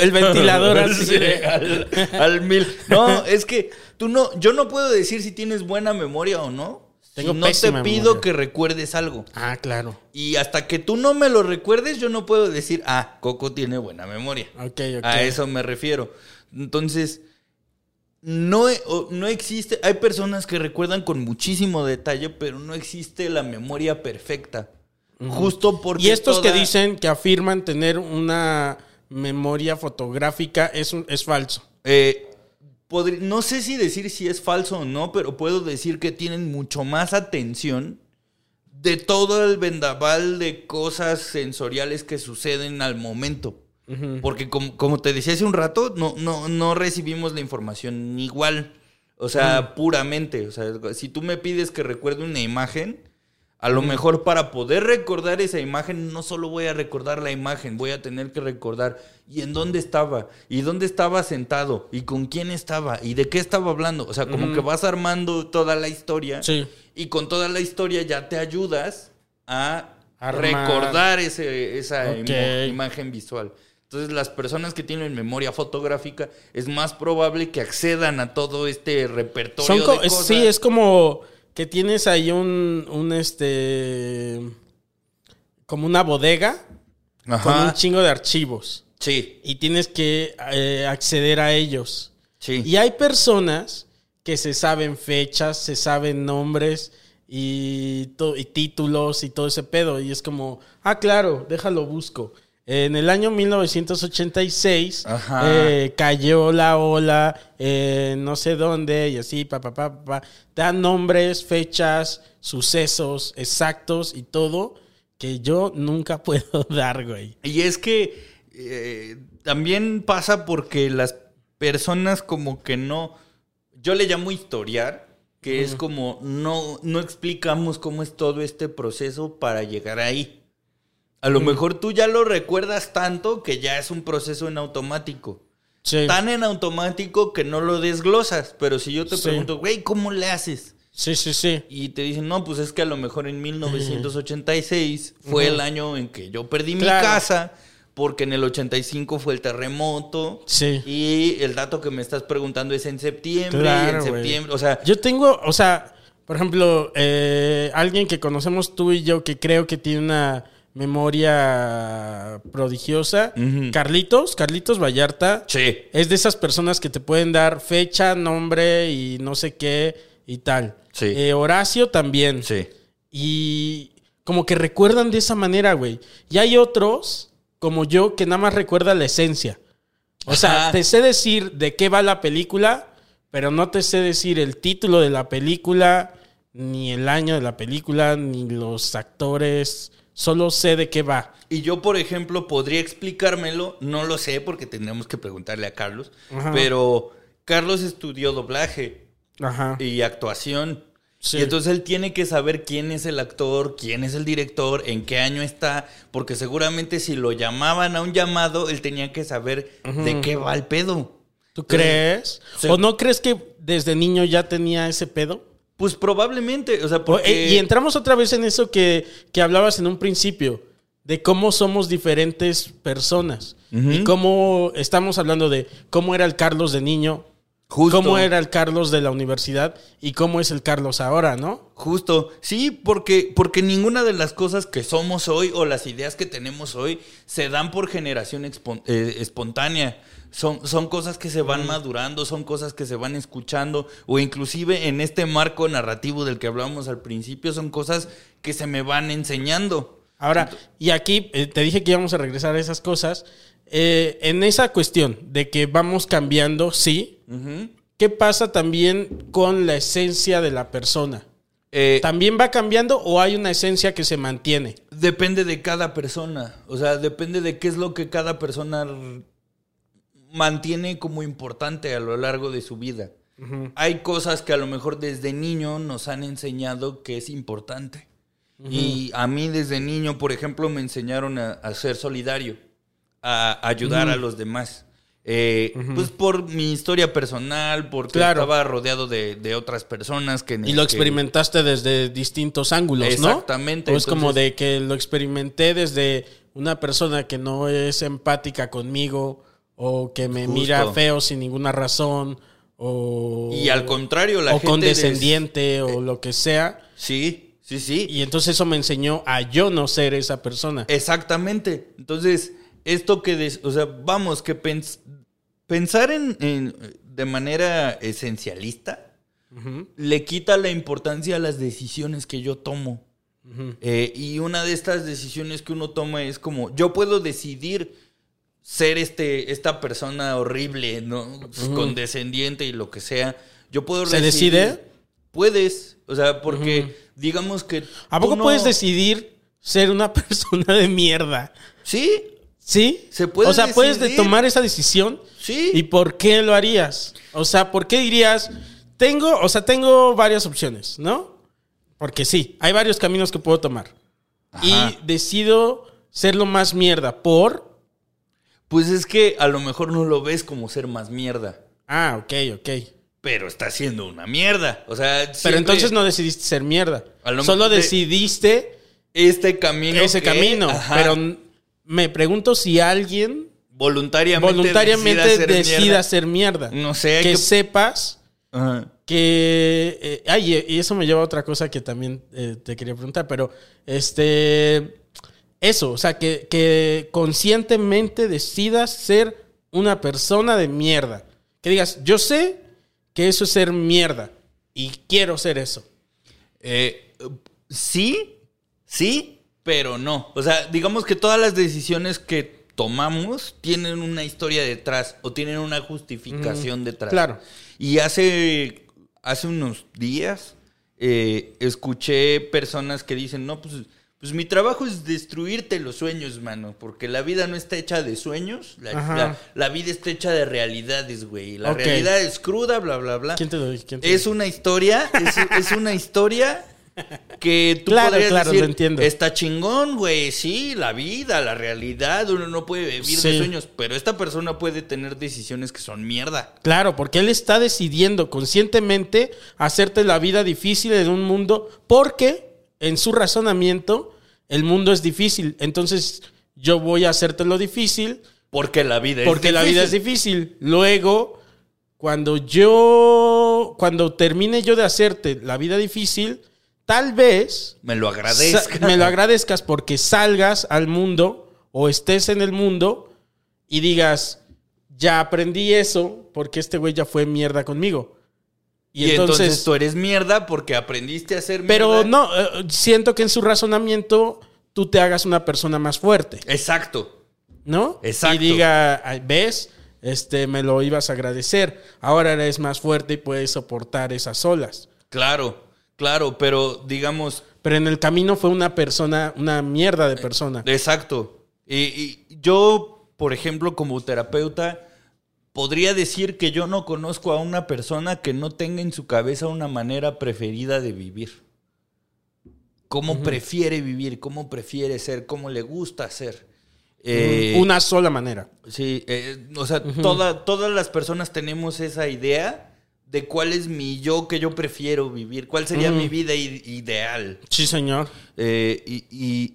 El ventilador [LAUGHS] así. Al, al mil. No, es que tú no, yo no puedo decir si tienes buena memoria o no. Tengo si no te pido memoria. que recuerdes algo. Ah, claro. Y hasta que tú no me lo recuerdes, yo no puedo decir, ah, Coco tiene buena memoria. Ok, ok. A eso me refiero. Entonces, no, e- no existe, hay personas que recuerdan con muchísimo detalle, pero no existe la memoria perfecta. Justo porque... Y estos que dicen que afirman tener una memoria fotográfica es, un- es falso. Eh, no sé si decir si es falso o no, pero puedo decir que tienen mucho más atención de todo el vendaval de cosas sensoriales que suceden al momento. Porque como, como te decía hace un rato, no, no, no recibimos la información igual. O sea, puramente. O sea, si tú me pides que recuerde una imagen, a lo mejor para poder recordar esa imagen, no solo voy a recordar la imagen, voy a tener que recordar y en dónde estaba, y dónde estaba sentado, y con quién estaba, y de qué estaba hablando. O sea, como que vas armando toda la historia. Sí. Y con toda la historia ya te ayudas a Armar. recordar ese, esa imagen visual. Entonces, las personas que tienen memoria fotográfica es más probable que accedan a todo este repertorio Son co- de es- cosas. sí, es como que tienes ahí un, un este, como una bodega con un chingo de archivos Sí, y tienes que eh, acceder a ellos. sí. Y hay personas que se saben fechas, se saben nombres y, y títulos y todo ese pedo. Y es como, ah, claro, déjalo busco. En el año 1986 Ajá. eh, cayó la ola en no sé dónde y así, pa, pa, pa, pa. Dan nombres, fechas, sucesos exactos y todo que yo nunca [LAUGHS] puedo dar, güey. Y es que eh, también pasa porque las personas como que no, yo le llamo historiar, que es como no, no explicamos cómo es todo este proceso para llegar ahí. A lo mejor tú ya lo recuerdas tanto que ya es un proceso en automático. Sí. tan en automático que no lo desglosas. Pero si yo te Sí. pregunto, güey, ¿cómo le haces? Sí, sí, sí. Y te dicen, no, pues es que a lo mejor en 1986 fue el año en que yo perdí Claro. mi casa, porque en el 85 fue el terremoto. Sí. Y el dato que me estás preguntando es en septiembre. Claro, en septiembre, o sea, Yo tengo, o sea, por ejemplo, eh, alguien que conocemos tú y yo que creo que tiene una memoria prodigiosa. Carlitos, Carlitos Vallarta, sí. es de esas personas que te pueden dar fecha, nombre y no sé qué y tal. Sí. Eh, Horacio también. Sí. Y como que recuerdan de esa manera, güey. Y hay otros, como yo, que nada más recuerda la esencia. O sea, Ajá. te sé decir de qué va la película, pero no te sé decir el título de la película, ni el año de la película, ni los actores. Solo sé de qué va. Y yo, por ejemplo, podría explicármelo, no lo sé porque tendríamos que preguntarle a Carlos, Ajá. pero Carlos estudió doblaje Ajá. y actuación. Sí. Y entonces él tiene que saber quién es el actor, quién es el director, en qué año está, porque seguramente si lo llamaban a un llamado, él tenía que saber de qué va el pedo. ¿Tú crees? Sí. ¿O no crees que desde niño ya tenía ese pedo? Pues probablemente, o sea, porque... eh, Y entramos otra vez en eso que, que hablabas en un principio, de cómo somos diferentes personas. Y cómo estamos hablando de cómo era el Carlos de niño, Justo. cómo era el Carlos de la universidad y cómo es el Carlos ahora, ¿no? Justo, sí, porque, porque ninguna de las cosas que somos hoy o las ideas que tenemos hoy se dan por generación eh, espontánea. Son, son cosas que se van madurando, son cosas que se van escuchando, o inclusive en este marco narrativo del que hablábamos al principio, son cosas que se me van enseñando. Ahora, y aquí eh, te dije que íbamos a regresar a esas cosas. Eh, en esa cuestión de que vamos cambiando, sí. ¿Qué pasa también con la esencia de la persona? Eh, ¿También va cambiando o hay una esencia que se mantiene? Depende de cada persona. O sea, depende de qué es lo que cada persona mantiene como importante a lo largo de su vida. Hay cosas que a lo mejor desde niño nos han enseñado que es importante. Y a mí desde niño, por ejemplo, me enseñaron a, a ser solidario, a ayudar a los demás. Eh, Pues por mi historia personal, porque Claro. estaba rodeado de, de otras personas que... Y lo que- experimentaste desde distintos ángulos, ¿no? Exactamente, O es como de que lo experimenté desde una persona que no es empática conmigo o que me Justo. mira feo sin ninguna razón o... Y al contrario, la o gente... condescendiente o lo que sea. Sí, sí, sí. Y entonces eso me enseñó a yo no ser esa persona. Exactamente. Entonces, esto que, des- o sea, vamos, que pens- pensar en, en- de manera esencialista le quita la importancia a las decisiones que yo tomo. Eh, y una de estas decisiones que uno toma es como, yo puedo decidir ser este, esta persona horrible, ¿no? Pues, Condescendiente y lo que sea. Yo puedo ¿Se decidir- decide? Puedes, o sea, porque digamos que... ¿A poco no- puedes decidir ser una [LAUGHS] persona de mierda? Sí, ¿Sí? Se puede O sea, puedes tomar esa decisión. sí. ¿Y por qué lo harías? O sea, ¿por qué dirías, tengo, o sea, tengo varias opciones, ¿no? Porque sí, hay varios caminos que puedo tomar. Ajá. Y decido ser lo más mierda por... Pues es que a lo mejor no lo ves como ser más mierda, Ah, ok, ok. pero está siendo una mierda. O sea, Pero entonces no decidiste ser mierda. Solo decidiste este camino ese que- camino. Ajá, Pero me pregunto si alguien voluntariamente, voluntariamente decida decida, ser mierda. No sé, que que- sepas Ajá. que eh, ay, y eso me lleva a otra cosa que también eh, te quería preguntar, pero este eso, o sea, que, que conscientemente decidas ser una persona de mierda. Que digas, yo sé que eso es ser mierda y quiero ser eso. Eh, sí, sí, pero no. O sea, digamos que todas las decisiones que tomamos tienen una historia detrás o tienen una justificación detrás. claro. Y hace, hace unos días eh, escuché personas que dicen, no, pues, pues mi trabajo es destruirte los sueños, mano, porque la vida no está hecha de sueños, la, Ajá. la- la vida está hecha de realidades, güey. La realidad es cruda, bla, bla, bla. ¿Quién te lo dijo? ¿Quién te Es una historia, es, es una historia que tú Claro, podrías claro, decir, lo entiendo. está chingón, güey, sí, la vida, la realidad, uno no puede vivir de sueños, pero esta persona puede tener decisiones que son mierda. Claro, porque él está decidiendo conscientemente hacerte la vida difícil en un mundo porque en su razonamiento el mundo es difícil. Entonces yo voy a hacerte lo difícil Porque la vida es porque la vida es difícil. Luego, cuando yo, cuando termine yo de hacerte la vida difícil, tal vez Me lo agradezca. sa- me lo agradezcas porque salgas al mundo o estés en el mundo y digas, ya aprendí eso porque este güey ya fue mierda conmigo. Y, entonces, tú eres mierda porque aprendiste a ser pero mierda. no, eh, siento que en su razonamiento tú te hagas una persona más fuerte. Exacto. ¿no? Exacto. Y diga, "Ay, ¿ves? Este, me lo ibas a agradecer. Ahora eres más fuerte y puedes soportar esas olas. Claro, claro, pero digamos, Pero en el camino fue una persona, una mierda de persona. exacto. Y, y yo, por ejemplo, como terapeuta, podría decir que yo no conozco a una persona que no tenga en su cabeza una manera preferida de vivir. Cómo prefiere vivir, cómo prefiere ser, cómo le gusta ser. Eh, una sola manera. Sí, eh, o sea, toda- todas las personas tenemos esa idea de cuál es mi yo que yo prefiero vivir, cuál sería mi vida i- ideal. Sí, señor. Eh, y, y-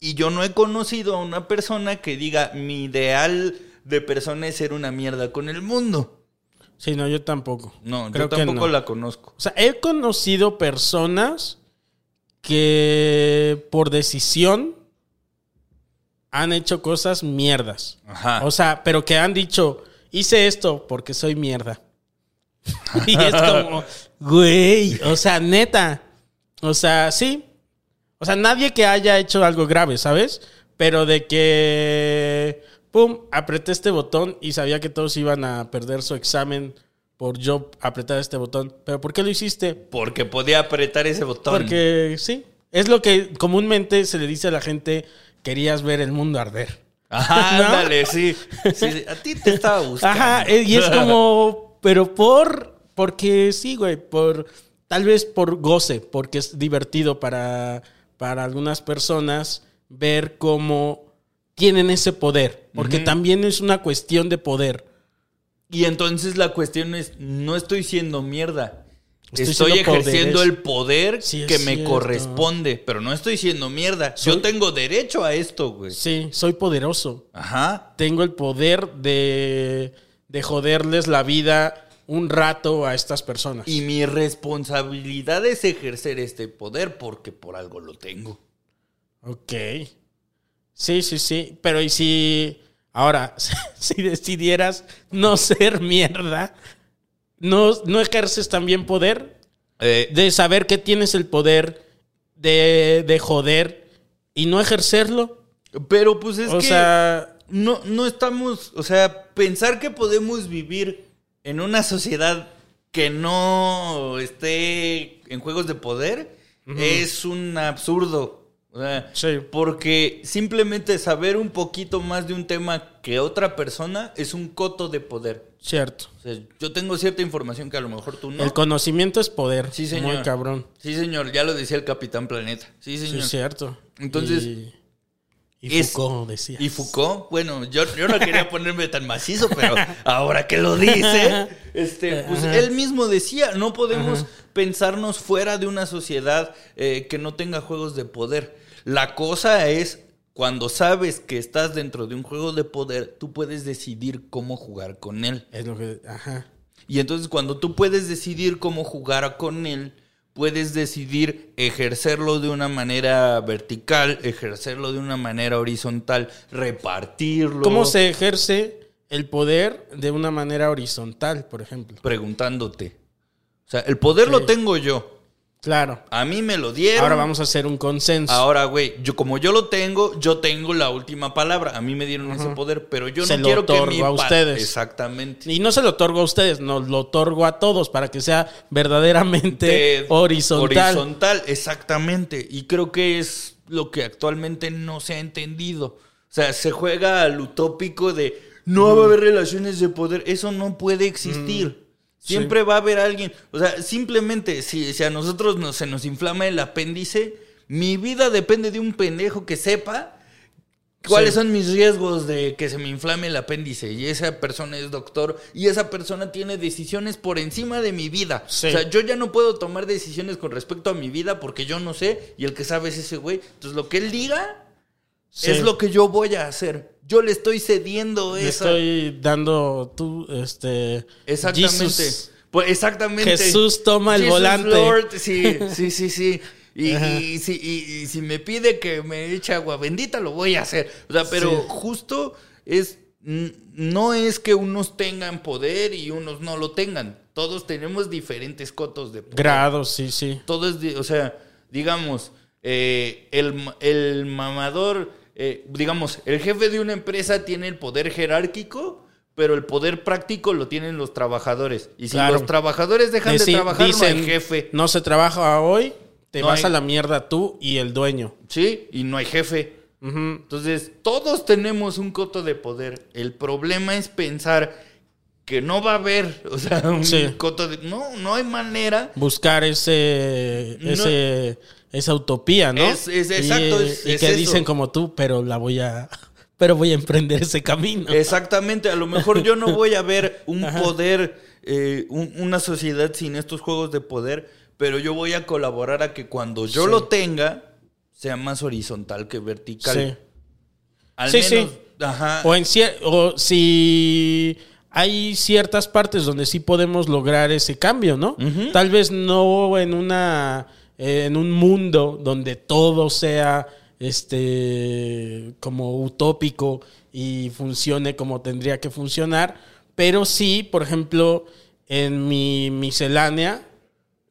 y yo no he conocido a una persona que diga mi ideal de persona es ser una mierda con el mundo. Sí, no, yo tampoco. No, Creo yo tampoco no. la conozco. O sea, he conocido personas que por decisión han hecho cosas mierdas. Ajá. O sea, pero que han dicho, hice esto porque soy mierda. [LAUGHS] y es como, güey, o sea, neta. O sea, sí. O sea, nadie que haya hecho algo grave, ¿sabes? Pero de que, pum, apreté este botón y sabía que todos iban a perder su examen por yo apretar este botón. ¿Pero por qué lo hiciste? Porque podía apretar ese botón. Porque sí. Es lo que comúnmente se le dice a la gente, querías ver el mundo arder. Ajá, [LAUGHS] ¿No? ándale, sí. Sí. A ti te estaba buscando. Ajá, eh, y es como, [LAUGHS] pero por, porque sí, güey, por, tal vez por goce, porque es divertido para, para algunas personas ver cómo tienen ese poder, porque también es una cuestión de poder. Y entonces la cuestión es, no estoy siendo mierda. Estoy ejerciendo poderes. el poder Sí, que me cierto. corresponde, pero no estoy siendo mierda. Soy- Yo tengo derecho a esto, güey. Sí, soy poderoso. Ajá. Tengo el poder de, de joderles la vida un rato a estas personas. Y mi responsabilidad es ejercer este poder porque por algo lo tengo. Ok. Sí, sí, sí. Pero ¿y si ahora, [LAUGHS] si decidieras no ser mierda, no, no ejerces también poder Eh, de saber que tienes el poder de, de joder y no ejercerlo? pero pues es o que sea, no, no estamos, o sea, pensar que podemos vivir en una sociedad que no esté en juegos de poder es un absurdo. O sea, Sí. Porque simplemente saber un poquito más de un tema que otra persona es un coto de poder. cierto. O sea, yo tengo cierta información que a lo mejor tú no. El conocimiento es poder. Sí, señor. Muy cabrón. Sí, señor, ya lo decía el Capitán Planeta. Sí, Sí, señor. es cierto. Entonces, Y, y es- Foucault decía. Y Foucault, bueno, yo, yo no quería ponerme tan macizo, pero ahora que lo dice, [LAUGHS] este, pues Ajá. él mismo decía, no podemos pensarnos fuera de una sociedad eh, que no tenga juegos de poder. La cosa es, cuando sabes que estás dentro de un juego de poder, tú puedes decidir cómo jugar con él. Es lo que. Ajá. Y entonces cuando tú puedes decidir cómo jugar con él, puedes decidir ejercerlo de una manera vertical, ejercerlo de una manera horizontal, repartirlo. ¿Cómo se ejerce el poder de una manera horizontal, por ejemplo? Preguntándote. O sea, el poder lo tengo yo. Claro. A mí me lo dieron. Ahora vamos a hacer un consenso. Ahora, güey, yo como yo lo tengo, yo tengo la última palabra. A mí me dieron ese poder, pero yo Se no lo quiero que otorgo mi a ustedes. Exactamente. Y no se lo otorgo a ustedes, nos lo otorgo a todos para que sea verdaderamente de- horizontal. Horizontal, exactamente. Y creo que es lo que actualmente no se ha entendido. O sea, se juega al utópico de no va a haber relaciones de poder. Eso no puede existir. Siempre va a haber alguien. O sea, simplemente, si, si a nosotros nos, se nos inflama el apéndice, mi vida depende de un pendejo que sepa cuáles Sí. son mis riesgos de que se me inflame el apéndice. Y esa persona es doctor y esa persona tiene decisiones por encima de mi vida. Sí. O sea, yo ya no puedo tomar decisiones con respecto a mi vida porque yo no sé y el que sabe es ese güey. Entonces, lo que él diga Sí. es lo que yo voy a hacer. Yo le estoy cediendo Le esa. estoy dando tú, este. Exactamente. Jesus. Pues exactamente. Jesús toma el Jesus volante. Lord, [LAUGHS] sí, sí, sí, sí. Y, si, y- y si me pide que me eche agua bendita, lo voy a hacer. O sea, pero Sí. justo es. No es que unos tengan poder y unos no lo tengan. Todos tenemos diferentes cotos de poder. Grados, sí, sí. Todo es, de- o sea, digamos, eh, el, el mamador, eh, digamos, el jefe de una empresa tiene el poder jerárquico, pero el poder práctico lo tienen los trabajadores. Y si Claro. los trabajadores dejan Deci- de trabajar, dicen, no hay jefe. No se trabaja hoy, te No vas hay- a la mierda tú y el dueño. Sí, y no hay jefe. Entonces, todos tenemos un coto de poder. El problema es pensar que no va a haber, o sea, un Sí. coto de... No, no hay manera. Buscar ese, No. Esa utopía, ¿no? Es- es- exacto, Y, es- y que eso. dicen como tú, pero la voy a, [LAUGHS] pero voy a emprender ese camino. Exactamente, a lo mejor yo no voy a ver [LAUGHS] un poder, eh, un- una sociedad sin estos juegos de poder, pero yo voy a colaborar a que cuando yo Sí. lo tenga, sea más horizontal que vertical. Sí. Al Sí, menos, sí. ajá. O, en o si hay ciertas partes donde sí podemos lograr ese cambio, ¿no? Tal vez no en una en un mundo donde todo sea este como utópico y funcione como tendría que funcionar, pero sí, por ejemplo, en mi miscelánea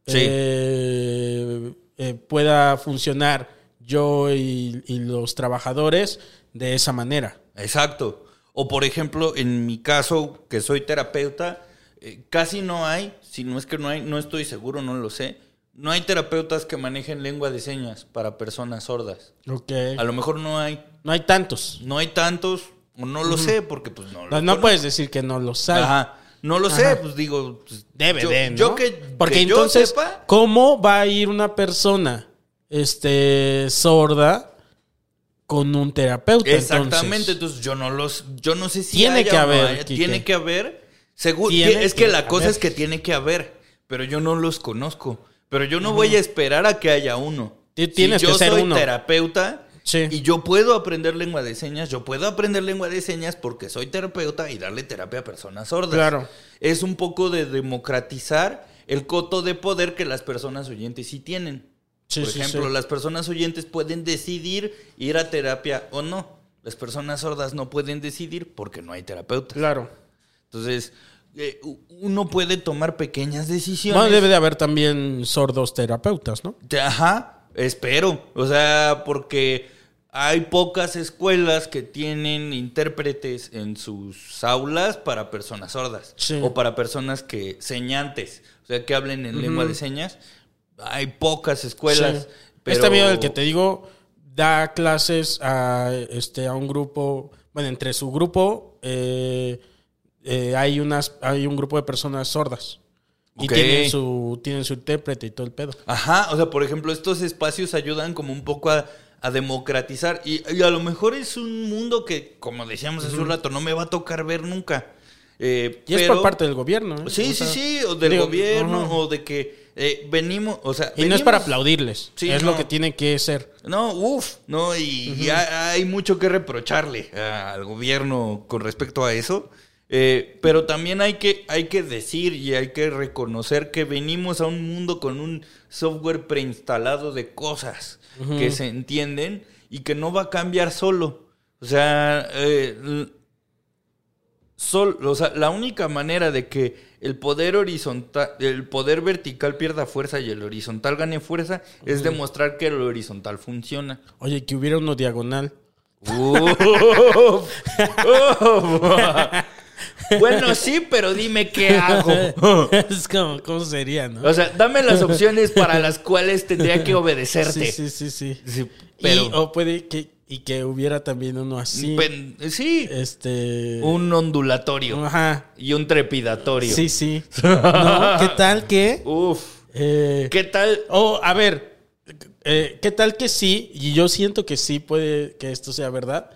Sí. eh, eh, pueda funcionar yo y, y los trabajadores de esa manera. Exacto. O por ejemplo, en mi caso, que soy terapeuta, eh, casi no hay, si no es que no hay, no estoy seguro, no lo sé, no hay terapeutas que manejen lengua de señas para personas sordas. Ok. A lo mejor no hay, No hay tantos. no hay tantos, o no lo sé, porque pues no No, los no conozco. puedes decir que no lo sabes. Ajá. No lo sé, pues digo. pues, Debe yo, de, ¿no? Yo que, Porque que yo entonces, sepa, ¿cómo va a ir una persona este, sorda con un terapeuta? Exactamente, Entonces? entonces yo no los, yo no sé si Tiene haya que no haber, haya. Tiene que haber, seguro, Tiene es que, que la cosa haber. es que tiene que haber, pero yo no los conozco, pero yo no voy a esperar a que haya uno. Ti- tienes si yo que ser soy uno. terapeuta Sí. y yo puedo aprender lengua de señas, yo puedo aprender lengua de señas porque soy terapeuta y darle terapia a personas sordas. Claro. Es un poco de democratizar el coto de poder que las personas oyentes sí tienen. Sí, Por sí, ejemplo, las personas oyentes pueden decidir ir a terapia o no. Las personas sordas no pueden decidir porque no hay terapeuta. Claro. Entonces, eh, uno puede tomar pequeñas decisiones. No, debe de haber también sordos terapeutas, ¿no? Ajá, espero. O sea, porque hay pocas escuelas que tienen intérpretes en sus aulas para personas sordas Sí. o para personas que señantes, o sea, que hablen en lengua de señas. Hay pocas escuelas. Sí. Pero... Este amigo del que te digo da clases a, este, a un grupo, bueno, entre su grupo eh, eh, hay, unas, hay un grupo de personas sordas. Y Ok. tienen su, tienen su intérprete y todo el pedo. Ajá, o sea, por ejemplo, estos espacios ayudan como un poco a, a democratizar y, y a lo mejor es un mundo que, como decíamos hace un rato, no me va a tocar ver nunca. Eh, Y es por parte del gobierno. ¿eh? Sí, O sí, sea, sí, o del digo, gobierno, o de que eh, venimos, o sea... Y no es para aplaudirles. Sí, es no. lo que tiene que ser. No, uff, no, y, y hay, hay mucho que reprocharle al gobierno con respecto a eso. Eh, pero también hay que, hay que decir y hay que reconocer que venimos a un mundo con un software preinstalado de cosas que se entienden y que no va a cambiar solo. O sea, eh, sol- o sea, la única manera de que el poder horizontal, el poder vertical pierda fuerza y el horizontal gane fuerza es demostrar que el horizontal funciona. Oye, que hubiera uno diagonal. Uf. [LAUGHS] Uf. [LAUGHS] bueno, sí, pero dime qué hago. [LAUGHS] es como, ¿cómo sería, no? O sea, dame las opciones para las cuales tendría que obedecerte. Sí, sí, sí, sí. Sí, Pero... o puede que y que hubiera también uno así. Pen- sí, Este. un ondulatorio Ajá. y un trepidatorio. Sí, sí. [LAUGHS] ¿No? ¿Qué tal que.? Uf, eh, ¿qué tal? Oh, a ver, eh, ¿qué tal que sí? Y yo siento que sí puede que esto sea verdad,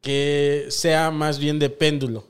que sea más bien de péndulo.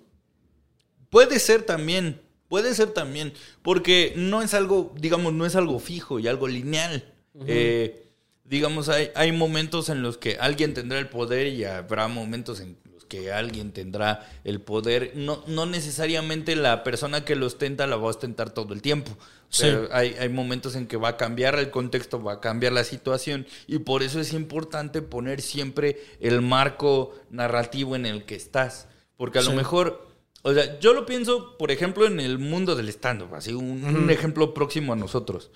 Puede ser también, puede ser también, porque no es algo, digamos, no es algo fijo y algo lineal. Eh, digamos, hay, hay momentos en los que alguien tendrá el poder y habrá momentos en los que alguien tendrá el poder. No, no necesariamente la persona que lo ostenta la va a ostentar todo el tiempo. Sí. Pero hay, hay momentos en que va a cambiar el contexto, va a cambiar la situación y por eso es importante poner siempre el marco narrativo en el que estás. Porque a lo mejor, o sea, yo lo pienso, por ejemplo, en el mundo del stand-up, así un, un ejemplo próximo a nosotros.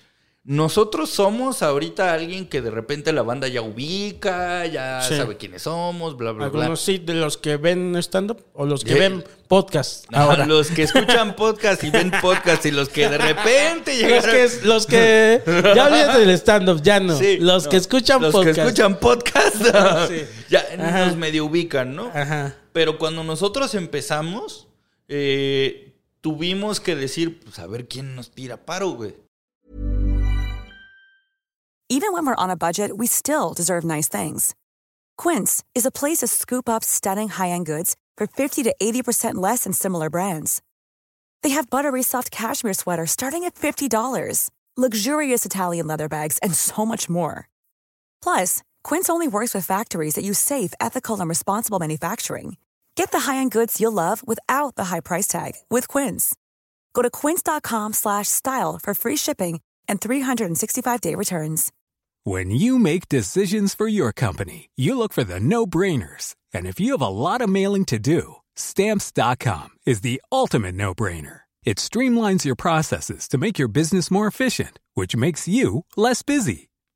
Nosotros somos ahorita alguien que de repente la banda ya ubica, ya Sí. sabe quiénes somos, bla, bla, bla. Algunos sí, de los que ven stand-up o los que Eh, ven podcast [LAUGHS] ahora. Los que escuchan podcast y ven podcast y los que de repente [LAUGHS] Los llegaron... que, los que ya olvídate del stand-up, ya no. Sí, los no. que escuchan los podcast. que escuchan podcast [LAUGHS] Sí. ya Ajá. nos medio ubican, ¿no? Ajá. Pero cuando nosotros empezamos, eh, tuvimos que decir, pues a ver quién nos tira paro, güey. Even when we're on a budget, we still deserve nice things. Quince is a place to scoop up stunning high-end goods for 50 to 80% less than similar brands. They have buttery soft cashmere sweaters starting at $50, luxurious Italian leather bags, and so much more. Plus, Quince only works with factories that use safe, ethical, and responsible manufacturing. Get the high-end goods you'll love without the high price tag with Quince. Go to quince.com slash style for free shipping and 365-day returns. When you make decisions for your company, you look for the no brainers. And if you have a lot of mailing to do, stamps.com is the ultimate no brainer. It streamlines your processes to make your business more efficient, which makes you less busy.